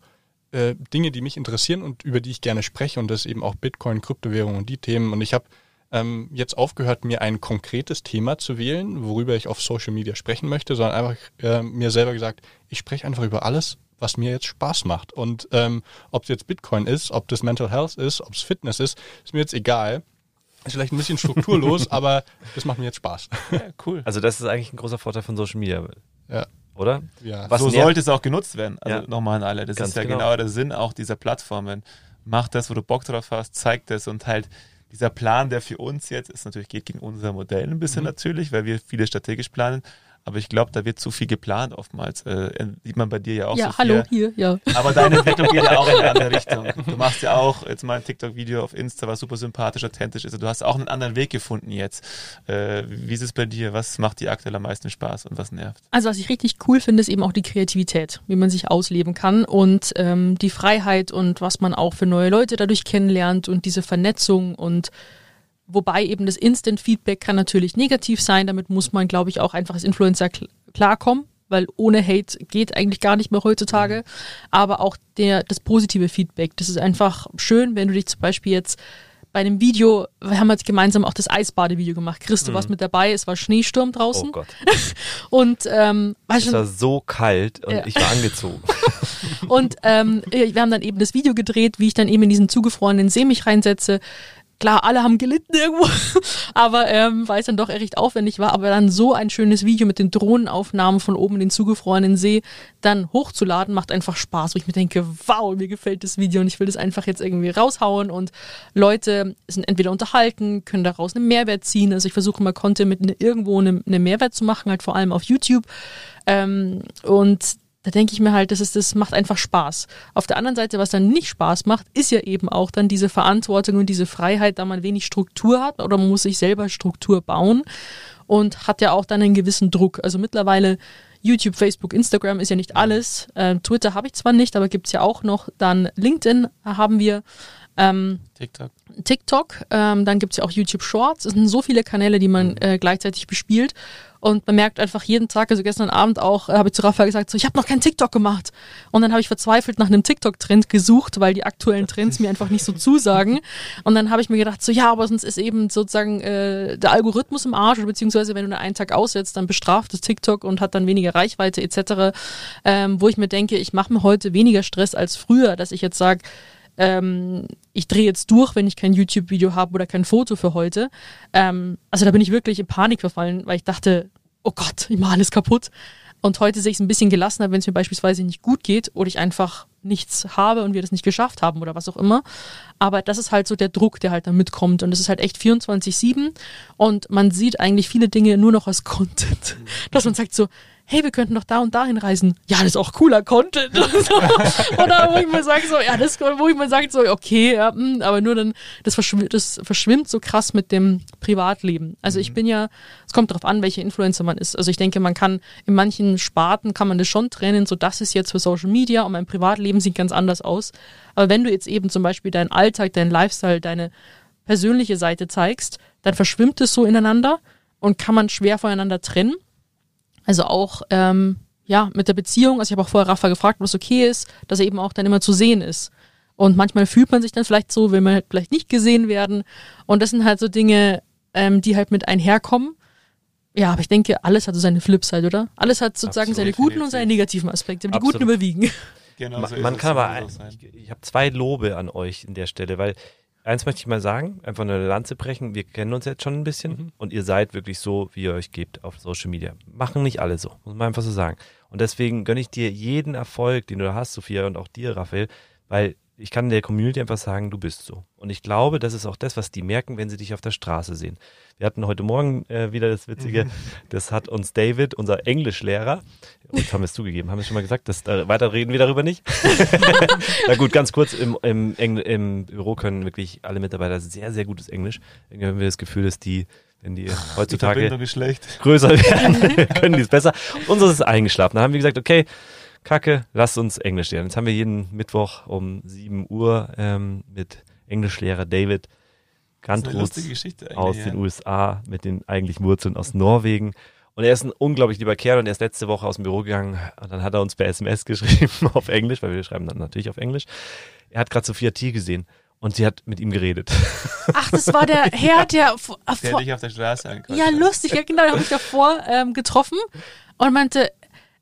äh, Dinge, die mich interessieren und über die ich gerne spreche und das eben auch Bitcoin, Kryptowährung und die Themen. Und ich habe ähm, jetzt aufgehört, mir ein konkretes Thema zu wählen, worüber ich auf Social Media sprechen möchte, sondern einfach äh, mir selber gesagt, ich spreche einfach über alles, was mir jetzt Spaß macht. Und ähm, ob es jetzt Bitcoin ist, ob das Mental Health ist, ob es Fitness ist, ist mir jetzt egal. Ist vielleicht ein bisschen strukturlos, aber das macht mir jetzt Spaß. Ja, cool. Also das ist eigentlich ein großer Vorteil von Social Media. Ja. Oder? Ja. Was so sollte es auch genutzt werden. Also ja. nochmal an alle. Das Ganz ist ja genau. genau der Sinn auch dieser Plattformen. Mach das, wo du Bock drauf hast, zeig das und halt dieser Plan, der für uns jetzt ist, natürlich geht gegen unser Modell ein bisschen mhm. natürlich, weil wir viele strategisch planen. Aber ich glaube, da wird zu viel geplant oftmals. Äh, sieht man bei dir ja auch ja, so hallo, hier, ja. Aber deine Entwicklung geht ja auch in eine andere Richtung. Du machst ja auch jetzt mal ein TikTok-Video auf Insta, was super sympathisch, authentisch ist. Du hast auch einen anderen Weg gefunden jetzt. Äh, wie ist es bei dir? Was macht dir aktuell am meisten Spaß und was nervt? Also was ich richtig cool finde, ist eben auch die Kreativität, wie man sich ausleben kann und ähm, die Freiheit und was man auch für neue Leute dadurch kennenlernt und diese Vernetzung und Wobei eben das Instant-Feedback kann natürlich negativ sein. Damit muss man, glaube ich, auch einfach als Influencer kl klarkommen, weil ohne Hate geht eigentlich gar nicht mehr heutzutage. Aber auch der, das positive Feedback, das ist einfach schön, wenn du dich zum Beispiel jetzt bei einem Video, wir haben jetzt gemeinsam auch das Eisbadevideo gemacht. Christo mhm. warst mit dabei, es war Schneesturm draußen. Oh Gott. und ähm, war es war so kalt und ja. ich war angezogen. und ähm, wir haben dann eben das Video gedreht, wie ich dann eben in diesen zugefrorenen See mich reinsetze klar, alle haben gelitten irgendwo, aber ähm, weil es dann doch recht aufwendig war, aber dann so ein schönes Video mit den Drohnenaufnahmen von oben in den zugefrorenen See dann hochzuladen, macht einfach Spaß, wo ich mir denke, wow, mir gefällt das Video und ich will das einfach jetzt irgendwie raushauen und Leute sind entweder unterhalten, können daraus einen Mehrwert ziehen, also ich versuche mal Content mit ne, irgendwo einen ne Mehrwert zu machen, halt vor allem auf YouTube. Ähm, und da denke ich mir halt, das ist, das macht einfach Spaß. Auf der anderen Seite, was dann nicht Spaß macht, ist ja eben auch dann diese Verantwortung und diese Freiheit, da man wenig Struktur hat oder man muss sich selber Struktur bauen und hat ja auch dann einen gewissen Druck. Also mittlerweile YouTube, Facebook, Instagram ist ja nicht alles. Äh, Twitter habe ich zwar nicht, aber gibt's ja auch noch. Dann LinkedIn haben wir. Ähm, TikTok. TikTok, ähm, dann gibt's ja auch YouTube Shorts. Es sind so viele Kanäle, die man äh, gleichzeitig bespielt. Und man merkt einfach jeden Tag, also gestern Abend auch, äh, habe ich zu Raphael gesagt, so, ich habe noch keinen TikTok gemacht. Und dann habe ich verzweifelt nach einem TikTok-Trend gesucht, weil die aktuellen Trends mir einfach nicht so zusagen. Und dann habe ich mir gedacht, so ja, aber sonst ist eben sozusagen äh, der Algorithmus im Arsch, oder beziehungsweise wenn du einen Tag aussetzt, dann bestraft es TikTok und hat dann weniger Reichweite etc. Ähm, wo ich mir denke, ich mache mir heute weniger Stress als früher, dass ich jetzt sage, ähm, ich drehe jetzt durch, wenn ich kein YouTube-Video habe oder kein Foto für heute. Ähm, also da bin ich wirklich in Panik verfallen, weil ich dachte, oh Gott, ich mache alles kaputt. Und heute sehe ich es ein bisschen gelassener, wenn es mir beispielsweise nicht gut geht oder ich einfach nichts habe und wir das nicht geschafft haben oder was auch immer. Aber das ist halt so der Druck, der halt da mitkommt. Und es ist halt echt 24-7 und man sieht eigentlich viele Dinge nur noch als Content. Dass man sagt so, hey, wir könnten doch da und dahin reisen. Ja, das ist auch cooler Content. Oder wo ich mir sage so, ja, das, wo ich mir sage so, okay, ja, mh, hm, aber nur dann, das verschwimmt, das verschwimmt so krass mit dem Privatleben. Also ich mhm. bin ja, es kommt darauf an, welche Influencer man ist. Also ich denke, man kann in manchen Sparten kann man das schon trennen, so das ist jetzt für Social Media und mein Privatleben sieht ganz anders aus. Aber wenn du jetzt eben zum Beispiel deinen Alltag, deinen Lifestyle, deine persönliche Seite zeigst, dann verschwimmt es so ineinander und kann man schwer voneinander trennen. Also auch ähm, ja mit der Beziehung. Also ich habe auch vorher Rafa gefragt, was okay ist, dass er eben auch dann immer zu sehen ist. Und manchmal fühlt man sich dann vielleicht so, will man halt vielleicht nicht gesehen werden. Und das sind halt so Dinge, ähm, die halt mit einherkommen. Ja, aber ich denke, alles hat so seine Flipside, oder? Alles hat sozusagen Absolut, seine guten und seine negativen Aspekte. Die Absolut. guten überwiegen. Genau, so man kann aber, ein, ich, ich habe zwei Lobe an euch in der Stelle, weil eins möchte ich mal sagen, einfach eine Lanze brechen. Wir kennen uns jetzt schon ein bisschen mhm. und ihr seid wirklich so, wie ihr euch gebt auf Social Media. Machen nicht alle so, muss man einfach so sagen. Und deswegen gönne ich dir jeden Erfolg, den du da hast, Sophia, und auch dir, Raphael, weil ich kann der Community einfach sagen, du bist so. Und ich glaube, das ist auch das, was die merken, wenn sie dich auf der Straße sehen. Wir hatten heute Morgen äh, wieder das Witzige, das hat uns David, unser Englischlehrer, uns haben wir es zugegeben, haben wir es schon mal gesagt, das, äh, weiter reden wir darüber nicht. Na gut, ganz kurz, im, im, im Büro können wirklich alle Mitarbeiter sehr, sehr gutes Englisch. Irgendwie haben wir das Gefühl, dass die wenn die heutzutage die größer werden, können die es besser. Unseres ist eingeschlafen. Da haben wir gesagt, okay, Kacke, lass uns Englisch lernen. Jetzt haben wir jeden Mittwoch um 7 Uhr ähm, mit Englischlehrer David Gantruth aus ja. den USA mit den eigentlichen Wurzeln aus Norwegen. Und er ist ein unglaublich lieber Kerl und er ist letzte Woche aus dem Büro gegangen und dann hat er uns per SMS geschrieben auf Englisch, weil wir schreiben dann natürlich auf Englisch. Er hat gerade Sophia T gesehen und sie hat mit ihm geredet. Ach, das war der Herr, der, der dich auf der Straße angekommen Ja, lustig, ja genau, den habe ich davor ähm, getroffen und meinte,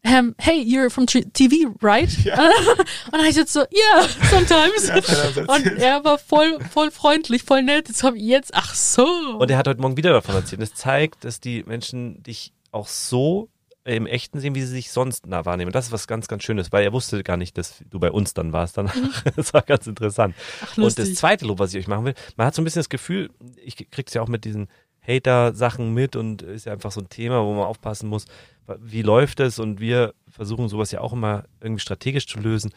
um, hey, you're from TV, right? Ja. Und ich jetzt so, yeah, sometimes. Ja, und er war voll, voll freundlich, voll nett. Jetzt habe ich jetzt, ach so. Und er hat heute Morgen wieder davon erzählt. Das zeigt, dass die Menschen dich auch so im Echten sehen, wie sie sich sonst nah wahrnehmen. Das ist was ganz, ganz Schönes, weil er wusste gar nicht, dass du bei uns dann warst. Danach. Mhm. Das war ganz interessant. Ach, und das zweite Lob, was ich euch machen will, man hat so ein bisschen das Gefühl, ich krieg's ja auch mit diesen Hater-Sachen mit und ist ja einfach so ein Thema, wo man aufpassen muss. Wie läuft es? Und wir versuchen sowas ja auch immer irgendwie strategisch zu lösen.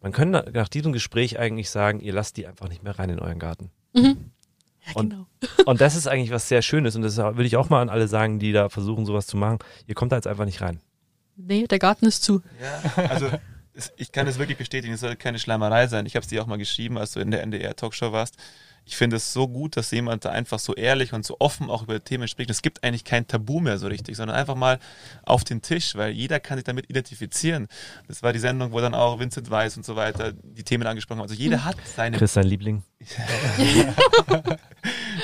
Man könnte nach diesem Gespräch eigentlich sagen, ihr lasst die einfach nicht mehr rein in euren Garten. Mhm. Ja, Und- genau. Und das ist eigentlich was sehr Schönes und das will ich auch mal an alle sagen, die da versuchen, sowas zu machen. Ihr kommt da jetzt einfach nicht rein. Nee, der Garten ist zu. Ja, also ich kann es wirklich bestätigen, es soll keine Schleimerei sein. Ich habe es dir auch mal geschrieben, als du in der NDR-Talkshow warst. Ich finde es so gut, dass jemand da einfach so ehrlich und so offen auch über Themen spricht. Es gibt eigentlich kein Tabu mehr so richtig, sondern einfach mal auf den Tisch, weil jeder kann sich damit identifizieren. Das war die Sendung, wo dann auch Vincent Weiss und so weiter die Themen angesprochen haben. Also jeder hat seine Chris, dein Liebling.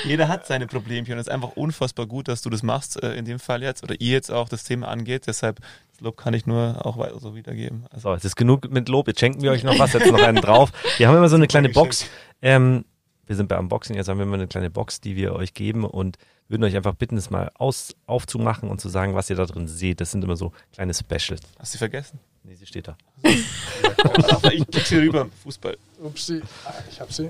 jeder hat seine Problemchen und es ist einfach unfassbar gut, dass du das machst, äh, in dem Fall jetzt, oder ihr jetzt auch das Thema angeht. Deshalb, das Lob kann ich nur auch weiter so wiedergeben. Also, So, jetzt ist genug mit Lob. Jetzt schenken wir euch noch was, jetzt noch einen drauf. Wir haben immer so eine kleine Box. Ähm, wir sind bei Unboxing, jetzt haben wir immer eine kleine Box, die wir euch geben und würden euch einfach bitten, es mal aus, aufzumachen und zu sagen, was ihr da drin seht. Das sind immer so kleine Specials. hast du vergessen? Nee, sie steht da. Aber ich krieg sie rüber, Fußball. Upsi. Ah, Ich hab sie.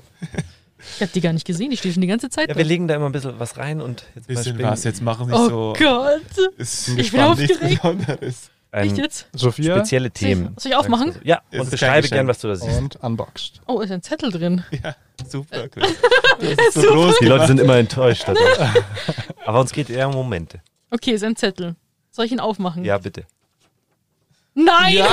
Ich habe die gar nicht gesehen, die steht schon die ganze Zeit Ja, da. wir legen da immer ein bisschen was rein und jetzt mal Bisschen was, jetzt machen sie Oh so. Gott. Ist Ich bin aufgeregt. Besonderes. Echt Ein jetzt? Sophia spezielle Themen. Soll ich aufmachen? Ja, und beschreibe gern, was du da siehst. und unboxed. Oh, ist ein Zettel drin. Ja, super. Ist so groß. Die Leute sind immer enttäuscht. Aber uns geht eher um Momente. Okay, ist ein Zettel. Soll ich ihn aufmachen? Ja, bitte. Nein!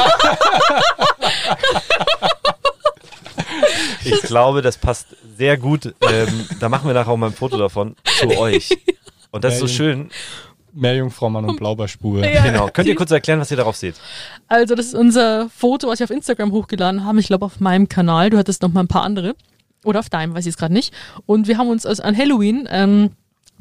Ich glaube, das passt sehr gut. Ähm, da machen wir nachher auch mal ein Foto davon zu euch. Und das ist so Ja, schön. Meerjungfraumann und Blaubeerspube. Ja. Genau. Könnt ihr kurz erklären, was ihr darauf seht? Also, das ist unser Foto, was wir auf Instagram hochgeladen haben. Ich glaube, auf meinem Kanal. Du hattest noch mal ein paar andere. Oder auf deinem, weiß ich jetzt gerade nicht. Und wir haben uns also an Halloween ähm,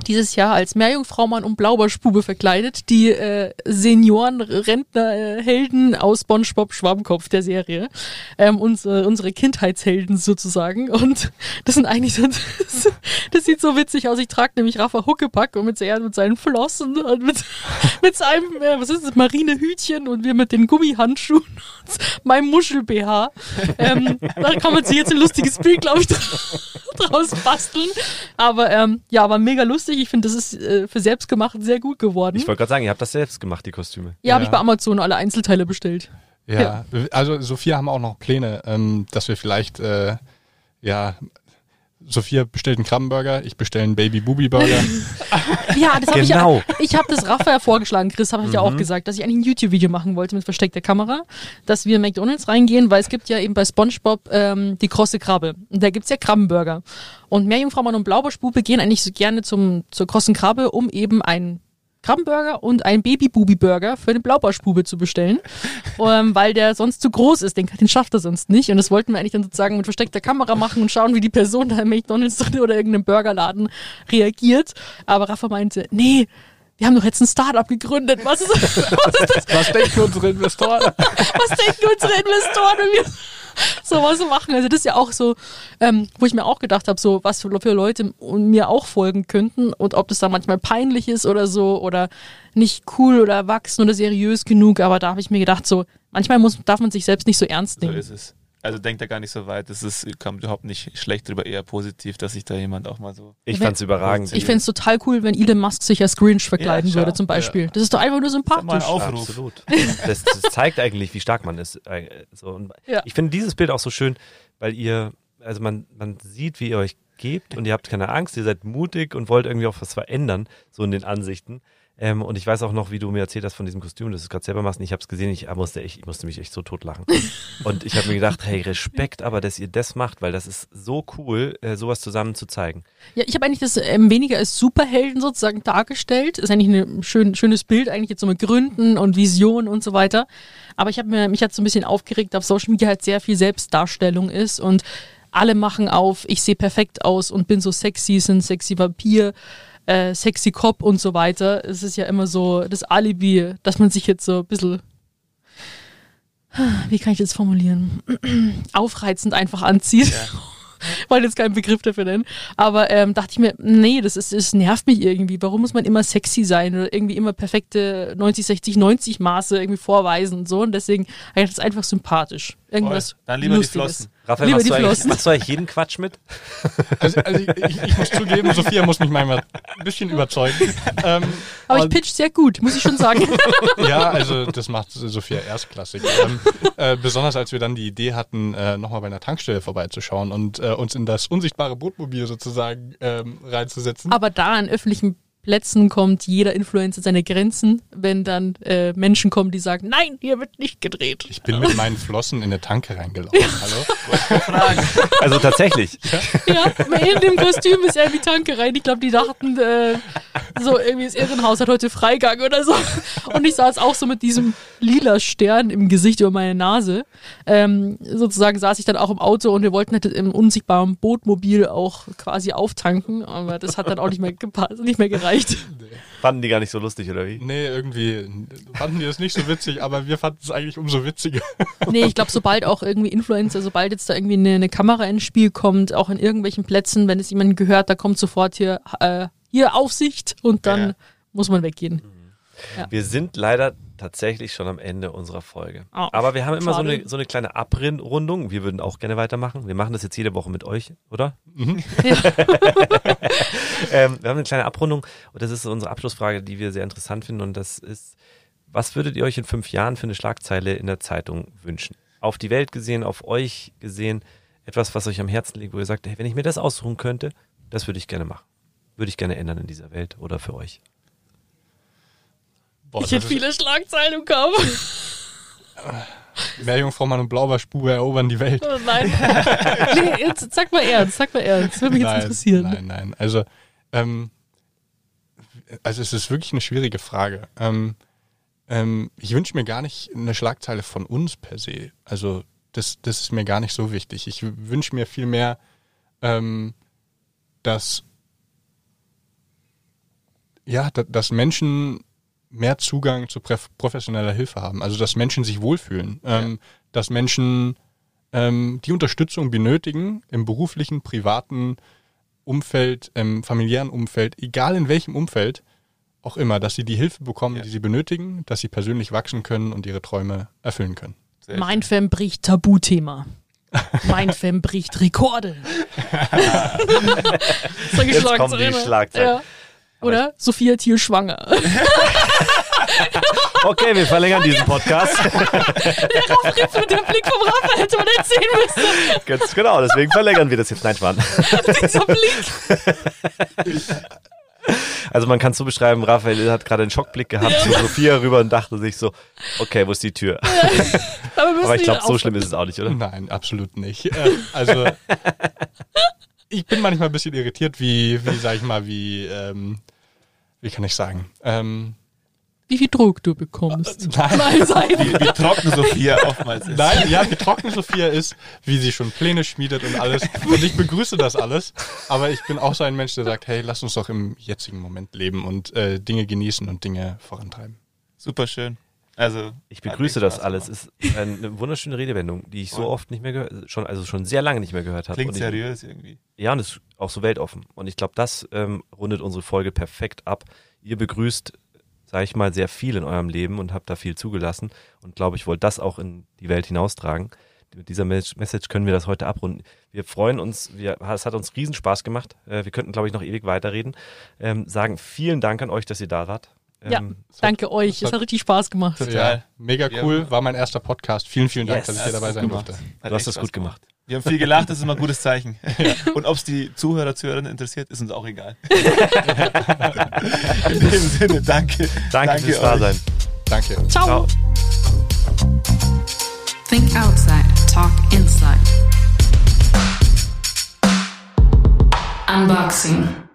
dieses Jahr als Meerjungfraumann und Blaubeerspube verkleidet. Die äh, Senioren, Rentner, äh, Helden aus SpongeBob Schwammkopf der Serie. Ähm, unsere, unsere Kindheitshelden sozusagen. Und das sind eigentlich so, das, das sieht so witzig aus. Ich trage nämlich Rafa Huckepack und mit, mit seinen Flossen und mit, mit seinem, äh, was ist das, Marinehütchen und wir mit den Gummihandschuhen und meinem Muschel-BH. Ähm, da kann man sich jetzt ein lustiges Bild, glaube ich, dra- draus basteln. Aber ähm, ja, war mega lustig. Ich finde, das ist äh, für selbstgemacht sehr gut geworden. Ich wollte gerade sagen, ihr habt das selbst gemacht, die Kostüme. ja, habe Ja. ich bei Amazon alle Einzelteile bestellt. Ja, also Sophia haben auch noch Pläne, ähm, dass wir vielleicht, äh, ja, Sophia bestellt einen Krabbenburger, ich bestelle einen Baby-Booby-Burger. Ja, das habe Genau. ich ja, ich habe das Raphael vorgeschlagen, Chris, habe ich ja auch Mhm. gesagt, dass ich eigentlich ein YouTube-Video machen wollte mit versteckter Kamera, dass wir in McDonalds reingehen, weil es gibt ja eben bei SpongeBob ähm, die krosse Krabbe. Und da gibt's ja Krabbenburger. Und Meerjungfraumann und Blaubeerspube gehen eigentlich so gerne zum, zur krossen Krabbe, um eben einen Krabbenburger und einen Baby-Booby-Burger für den Blaubeerspube zu bestellen, ähm, weil der sonst zu groß ist. Den, den schafft er sonst nicht. Und das wollten wir eigentlich dann sozusagen mit versteckter Kamera machen und schauen, wie die Person da im McDonalds drin oder irgendeinem Burgerladen reagiert. Aber Rafa meinte, nee, wir haben doch jetzt ein Startup gegründet. Was ist, was ist das? Was denken unsere Investoren? Was denken unsere Investoren, wenn wir sowas machen? Also das ist ja auch so, ähm, wo ich mir auch gedacht habe, so was für, für Leute mir auch folgen könnten und ob das dann manchmal peinlich ist oder so oder nicht cool oder erwachsen oder seriös genug. Aber da habe ich mir gedacht, so manchmal muss, darf man sich selbst nicht so ernst So nehmen. ist es. Also denkt da gar nicht so weit. Das ist, kommt überhaupt nicht schlecht drüber, eher positiv, dass sich da jemand auch mal so. Ich Wenn- fand's überragend. Ich fände es total cool, wenn Elon Musk sich als Grinch verkleiden Ja, würde, zum Beispiel. Das ist doch einfach nur sympathisch. Aufruf. Absolut. Das, das zeigt eigentlich, wie stark man ist. Äh, So, und Ja. Ich finde dieses Bild auch so schön, weil ihr, also man, man sieht, wie ihr euch gebt und ihr habt keine Angst, ihr seid mutig und wollt irgendwie auch was verändern, so in den Ansichten. Ähm, und ich weiß auch noch, wie du mir erzählt hast von diesem Kostüm, das du gerade selber machst. Und ich habe es gesehen, ich musste, echt, ich musste mich echt so totlachen. und ich habe mir gedacht, hey, Respekt, aber dass ihr das macht, weil das ist so cool, äh, sowas zusammen zu zeigen. Ja, ich habe eigentlich das ähm, weniger als Superhelden sozusagen dargestellt. Ist eigentlich ein schön, schönes Bild, eigentlich jetzt so mit Gründen und Visionen und so weiter. Aber ich habe mir, mich hat so ein bisschen aufgeregt, auf Social Media halt sehr viel Selbstdarstellung ist und alle machen auf, ich sehe perfekt aus und bin so sexy, sind sexy Vampir, äh, sexy Cop und so weiter. Es ist ja immer so das Alibi, dass man sich jetzt so ein bisschen, wie kann ich das formulieren, aufreizend einfach anzieht. wollte jetzt keinen Begriff dafür nennen. Aber ähm, dachte ich mir, nee, das, ist, das nervt mich irgendwie. Warum muss man immer sexy sein oder irgendwie immer perfekte 90, 60, 90 Maße irgendwie vorweisen und so? Und deswegen habe ich das einfach sympathisch. Irgendwas Voll. Dann lieber die Lustiges. Flossen. Raphael, Lieber machst die du, Flossen. machst du eigentlich jeden Quatsch mit? Also, also ich, ich, ich muss zugeben, Sophia muss mich manchmal ein bisschen überzeugen. Ähm, Aber ich pitch sehr gut, muss ich schon sagen. Ja, also das macht Sophia erstklassig. Ähm, äh, besonders als wir dann die Idee hatten, äh, nochmal bei einer Tankstelle vorbeizuschauen und äh, uns in das unsichtbare Bootmobil sozusagen ähm, reinzusetzen. Aber da an öffentlichen Plätzen kommt jeder Influencer seine Grenzen, wenn dann äh, Menschen kommen, die sagen, nein, hier wird nicht gedreht. Ich bin mit meinen Flossen in eine Tanke reingelaufen. Hallo? Also tatsächlich. Ja, in dem Kostüm ist er in die Tanke rein. Ich glaube, die dachten, äh, so irgendwie das Irrenhaus hat heute Freigang oder so. Und ich saß auch so mit diesem lila Stern im Gesicht über meine Nase. Ähm, sozusagen saß ich dann auch im Auto und wir wollten halt im unsichtbaren Bootmobil auch quasi auftanken, aber das hat dann auch nicht mehr gepasst, nicht mehr gereicht. Fanden die gar nicht so lustig, oder wie? Nee, irgendwie fanden die das nicht so witzig, aber wir fanden es eigentlich umso witziger. Nee, ich glaube, sobald auch irgendwie Influencer, sobald jetzt da irgendwie eine, eine Kamera ins Spiel kommt, auch in irgendwelchen Plätzen, wenn es jemand gehört, da kommt sofort hier, äh, hier Aufsicht und dann Ja. muss man weggehen. Wir sind leider tatsächlich schon am Ende unserer Folge. Oh, Aber wir haben immer so eine, so eine kleine Abrundung. Wir würden auch gerne weitermachen. Wir machen das jetzt jede Woche mit euch, oder? Ja. ähm, wir haben eine kleine Abrundung und das ist unsere Abschlussfrage, die wir sehr interessant finden. Und das ist, was würdet ihr euch in fünf Jahren für eine Schlagzeile in der Zeitung wünschen? Auf die Welt gesehen, auf euch gesehen, etwas, was euch am Herzen liegt, wo ihr sagt, hey, wenn ich mir das aussuchen könnte, das würde ich gerne machen. Würde ich gerne ändern in dieser Welt oder für euch. Boah, Ich hätte viele Schlagzeilen im Kopf. Meerjungfrau Mann und Blaubeerspube erobern die Welt. Oh nein. nee, jetzt sag mal ernst, sag mal ernst. Das würde mich jetzt nein, interessieren. Nein, nein. Also, ähm, also es ist wirklich eine schwierige Frage. Ähm, ähm, ich wünsche mir gar nicht eine Schlagzeile von uns per se. Also das, das ist mir gar nicht so wichtig. Ich wünsche mir vielmehr, ähm, dass ja, da, dass Menschen mehr Zugang zu professioneller Hilfe haben. Also dass Menschen sich wohlfühlen, ähm, dass Menschen ähm, die Unterstützung benötigen im beruflichen, privaten Umfeld, im familiären Umfeld, egal in welchem Umfeld auch immer, dass sie die Hilfe bekommen, Ja. die sie benötigen, dass sie persönlich wachsen können und ihre Träume erfüllen können. Sehr Mein Fan bricht Tabuthema. Mein Fan bricht Rekorde. Solche Jetzt kommen die. Schlagzeilen. Ja. Oder? Sophia Thiel schwanger. Okay, wir verlängern diesen Podcast. Der Blick vom Raphael hätte man nicht sehen müssen. Ganz genau, deswegen verlängern wir das jetzt. Nein, Schwan. Dieser Blick. Also man kann es so beschreiben, Raphael hat gerade einen Schockblick gehabt zu Sophia rüber und dachte sich so, okay, wo ist die Tür? Aber, Aber ich glaube, so schlimm ist es auch nicht, oder? Nein, absolut nicht. Äh, also ich bin manchmal ein bisschen irritiert, wie, wie sag ich mal, wie, ähm, wie kann ich sagen? Ähm, Wie viel Druck du bekommst. Nein. Nein, Wie, wie trocken Sophia oftmals ist. Nein, ja, wie trocken Sophia ist, wie sie schon Pläne schmiedet und alles. Und ich begrüße das alles. Aber ich bin auch so ein Mensch, der sagt, hey, lass uns doch im jetzigen Moment leben und äh, Dinge genießen und Dinge vorantreiben. Super schön. Also, Ich begrüße das alles. Ist eine wunderschöne Redewendung, die ich so oft nicht mehr gehört, schon, also schon sehr lange nicht mehr gehört habe. Klingt Und ich, seriös irgendwie. Ja, und ist auch so weltoffen. Und ich glaube, das ähm, rundet unsere Folge perfekt ab. Ihr begrüßt, sage ich mal, sehr viel in eurem Leben und habt da viel zugelassen. Und glaube, ich wollte das auch in die Welt hinaustragen. Mit dieser Mes- Message können wir das heute abrunden. Wir freuen uns, wir, es hat uns riesen Spaß gemacht. Äh, wir könnten, glaube ich, noch ewig weiterreden. Ähm, sagen vielen Dank an euch, dass ihr da wart. Ja, Ähm, danke euch. Es hat richtig Spaß gemacht. Total. Ja, mega Ja. cool, war mein erster Podcast. Vielen, vielen Dank, Yes. dass ich hier dabei sein durfte. Hat Du hast das gut gemacht. Wir haben viel gelacht, das ist immer ein gutes Zeichen. Und ob es die Zuhörer, Zuhörerinnen interessiert, ist uns auch egal. In dem Sinne, danke. Danke, fürs euch. Dasein. Danke. Ciao. Ciao. Think outside, talk inside. Unboxing.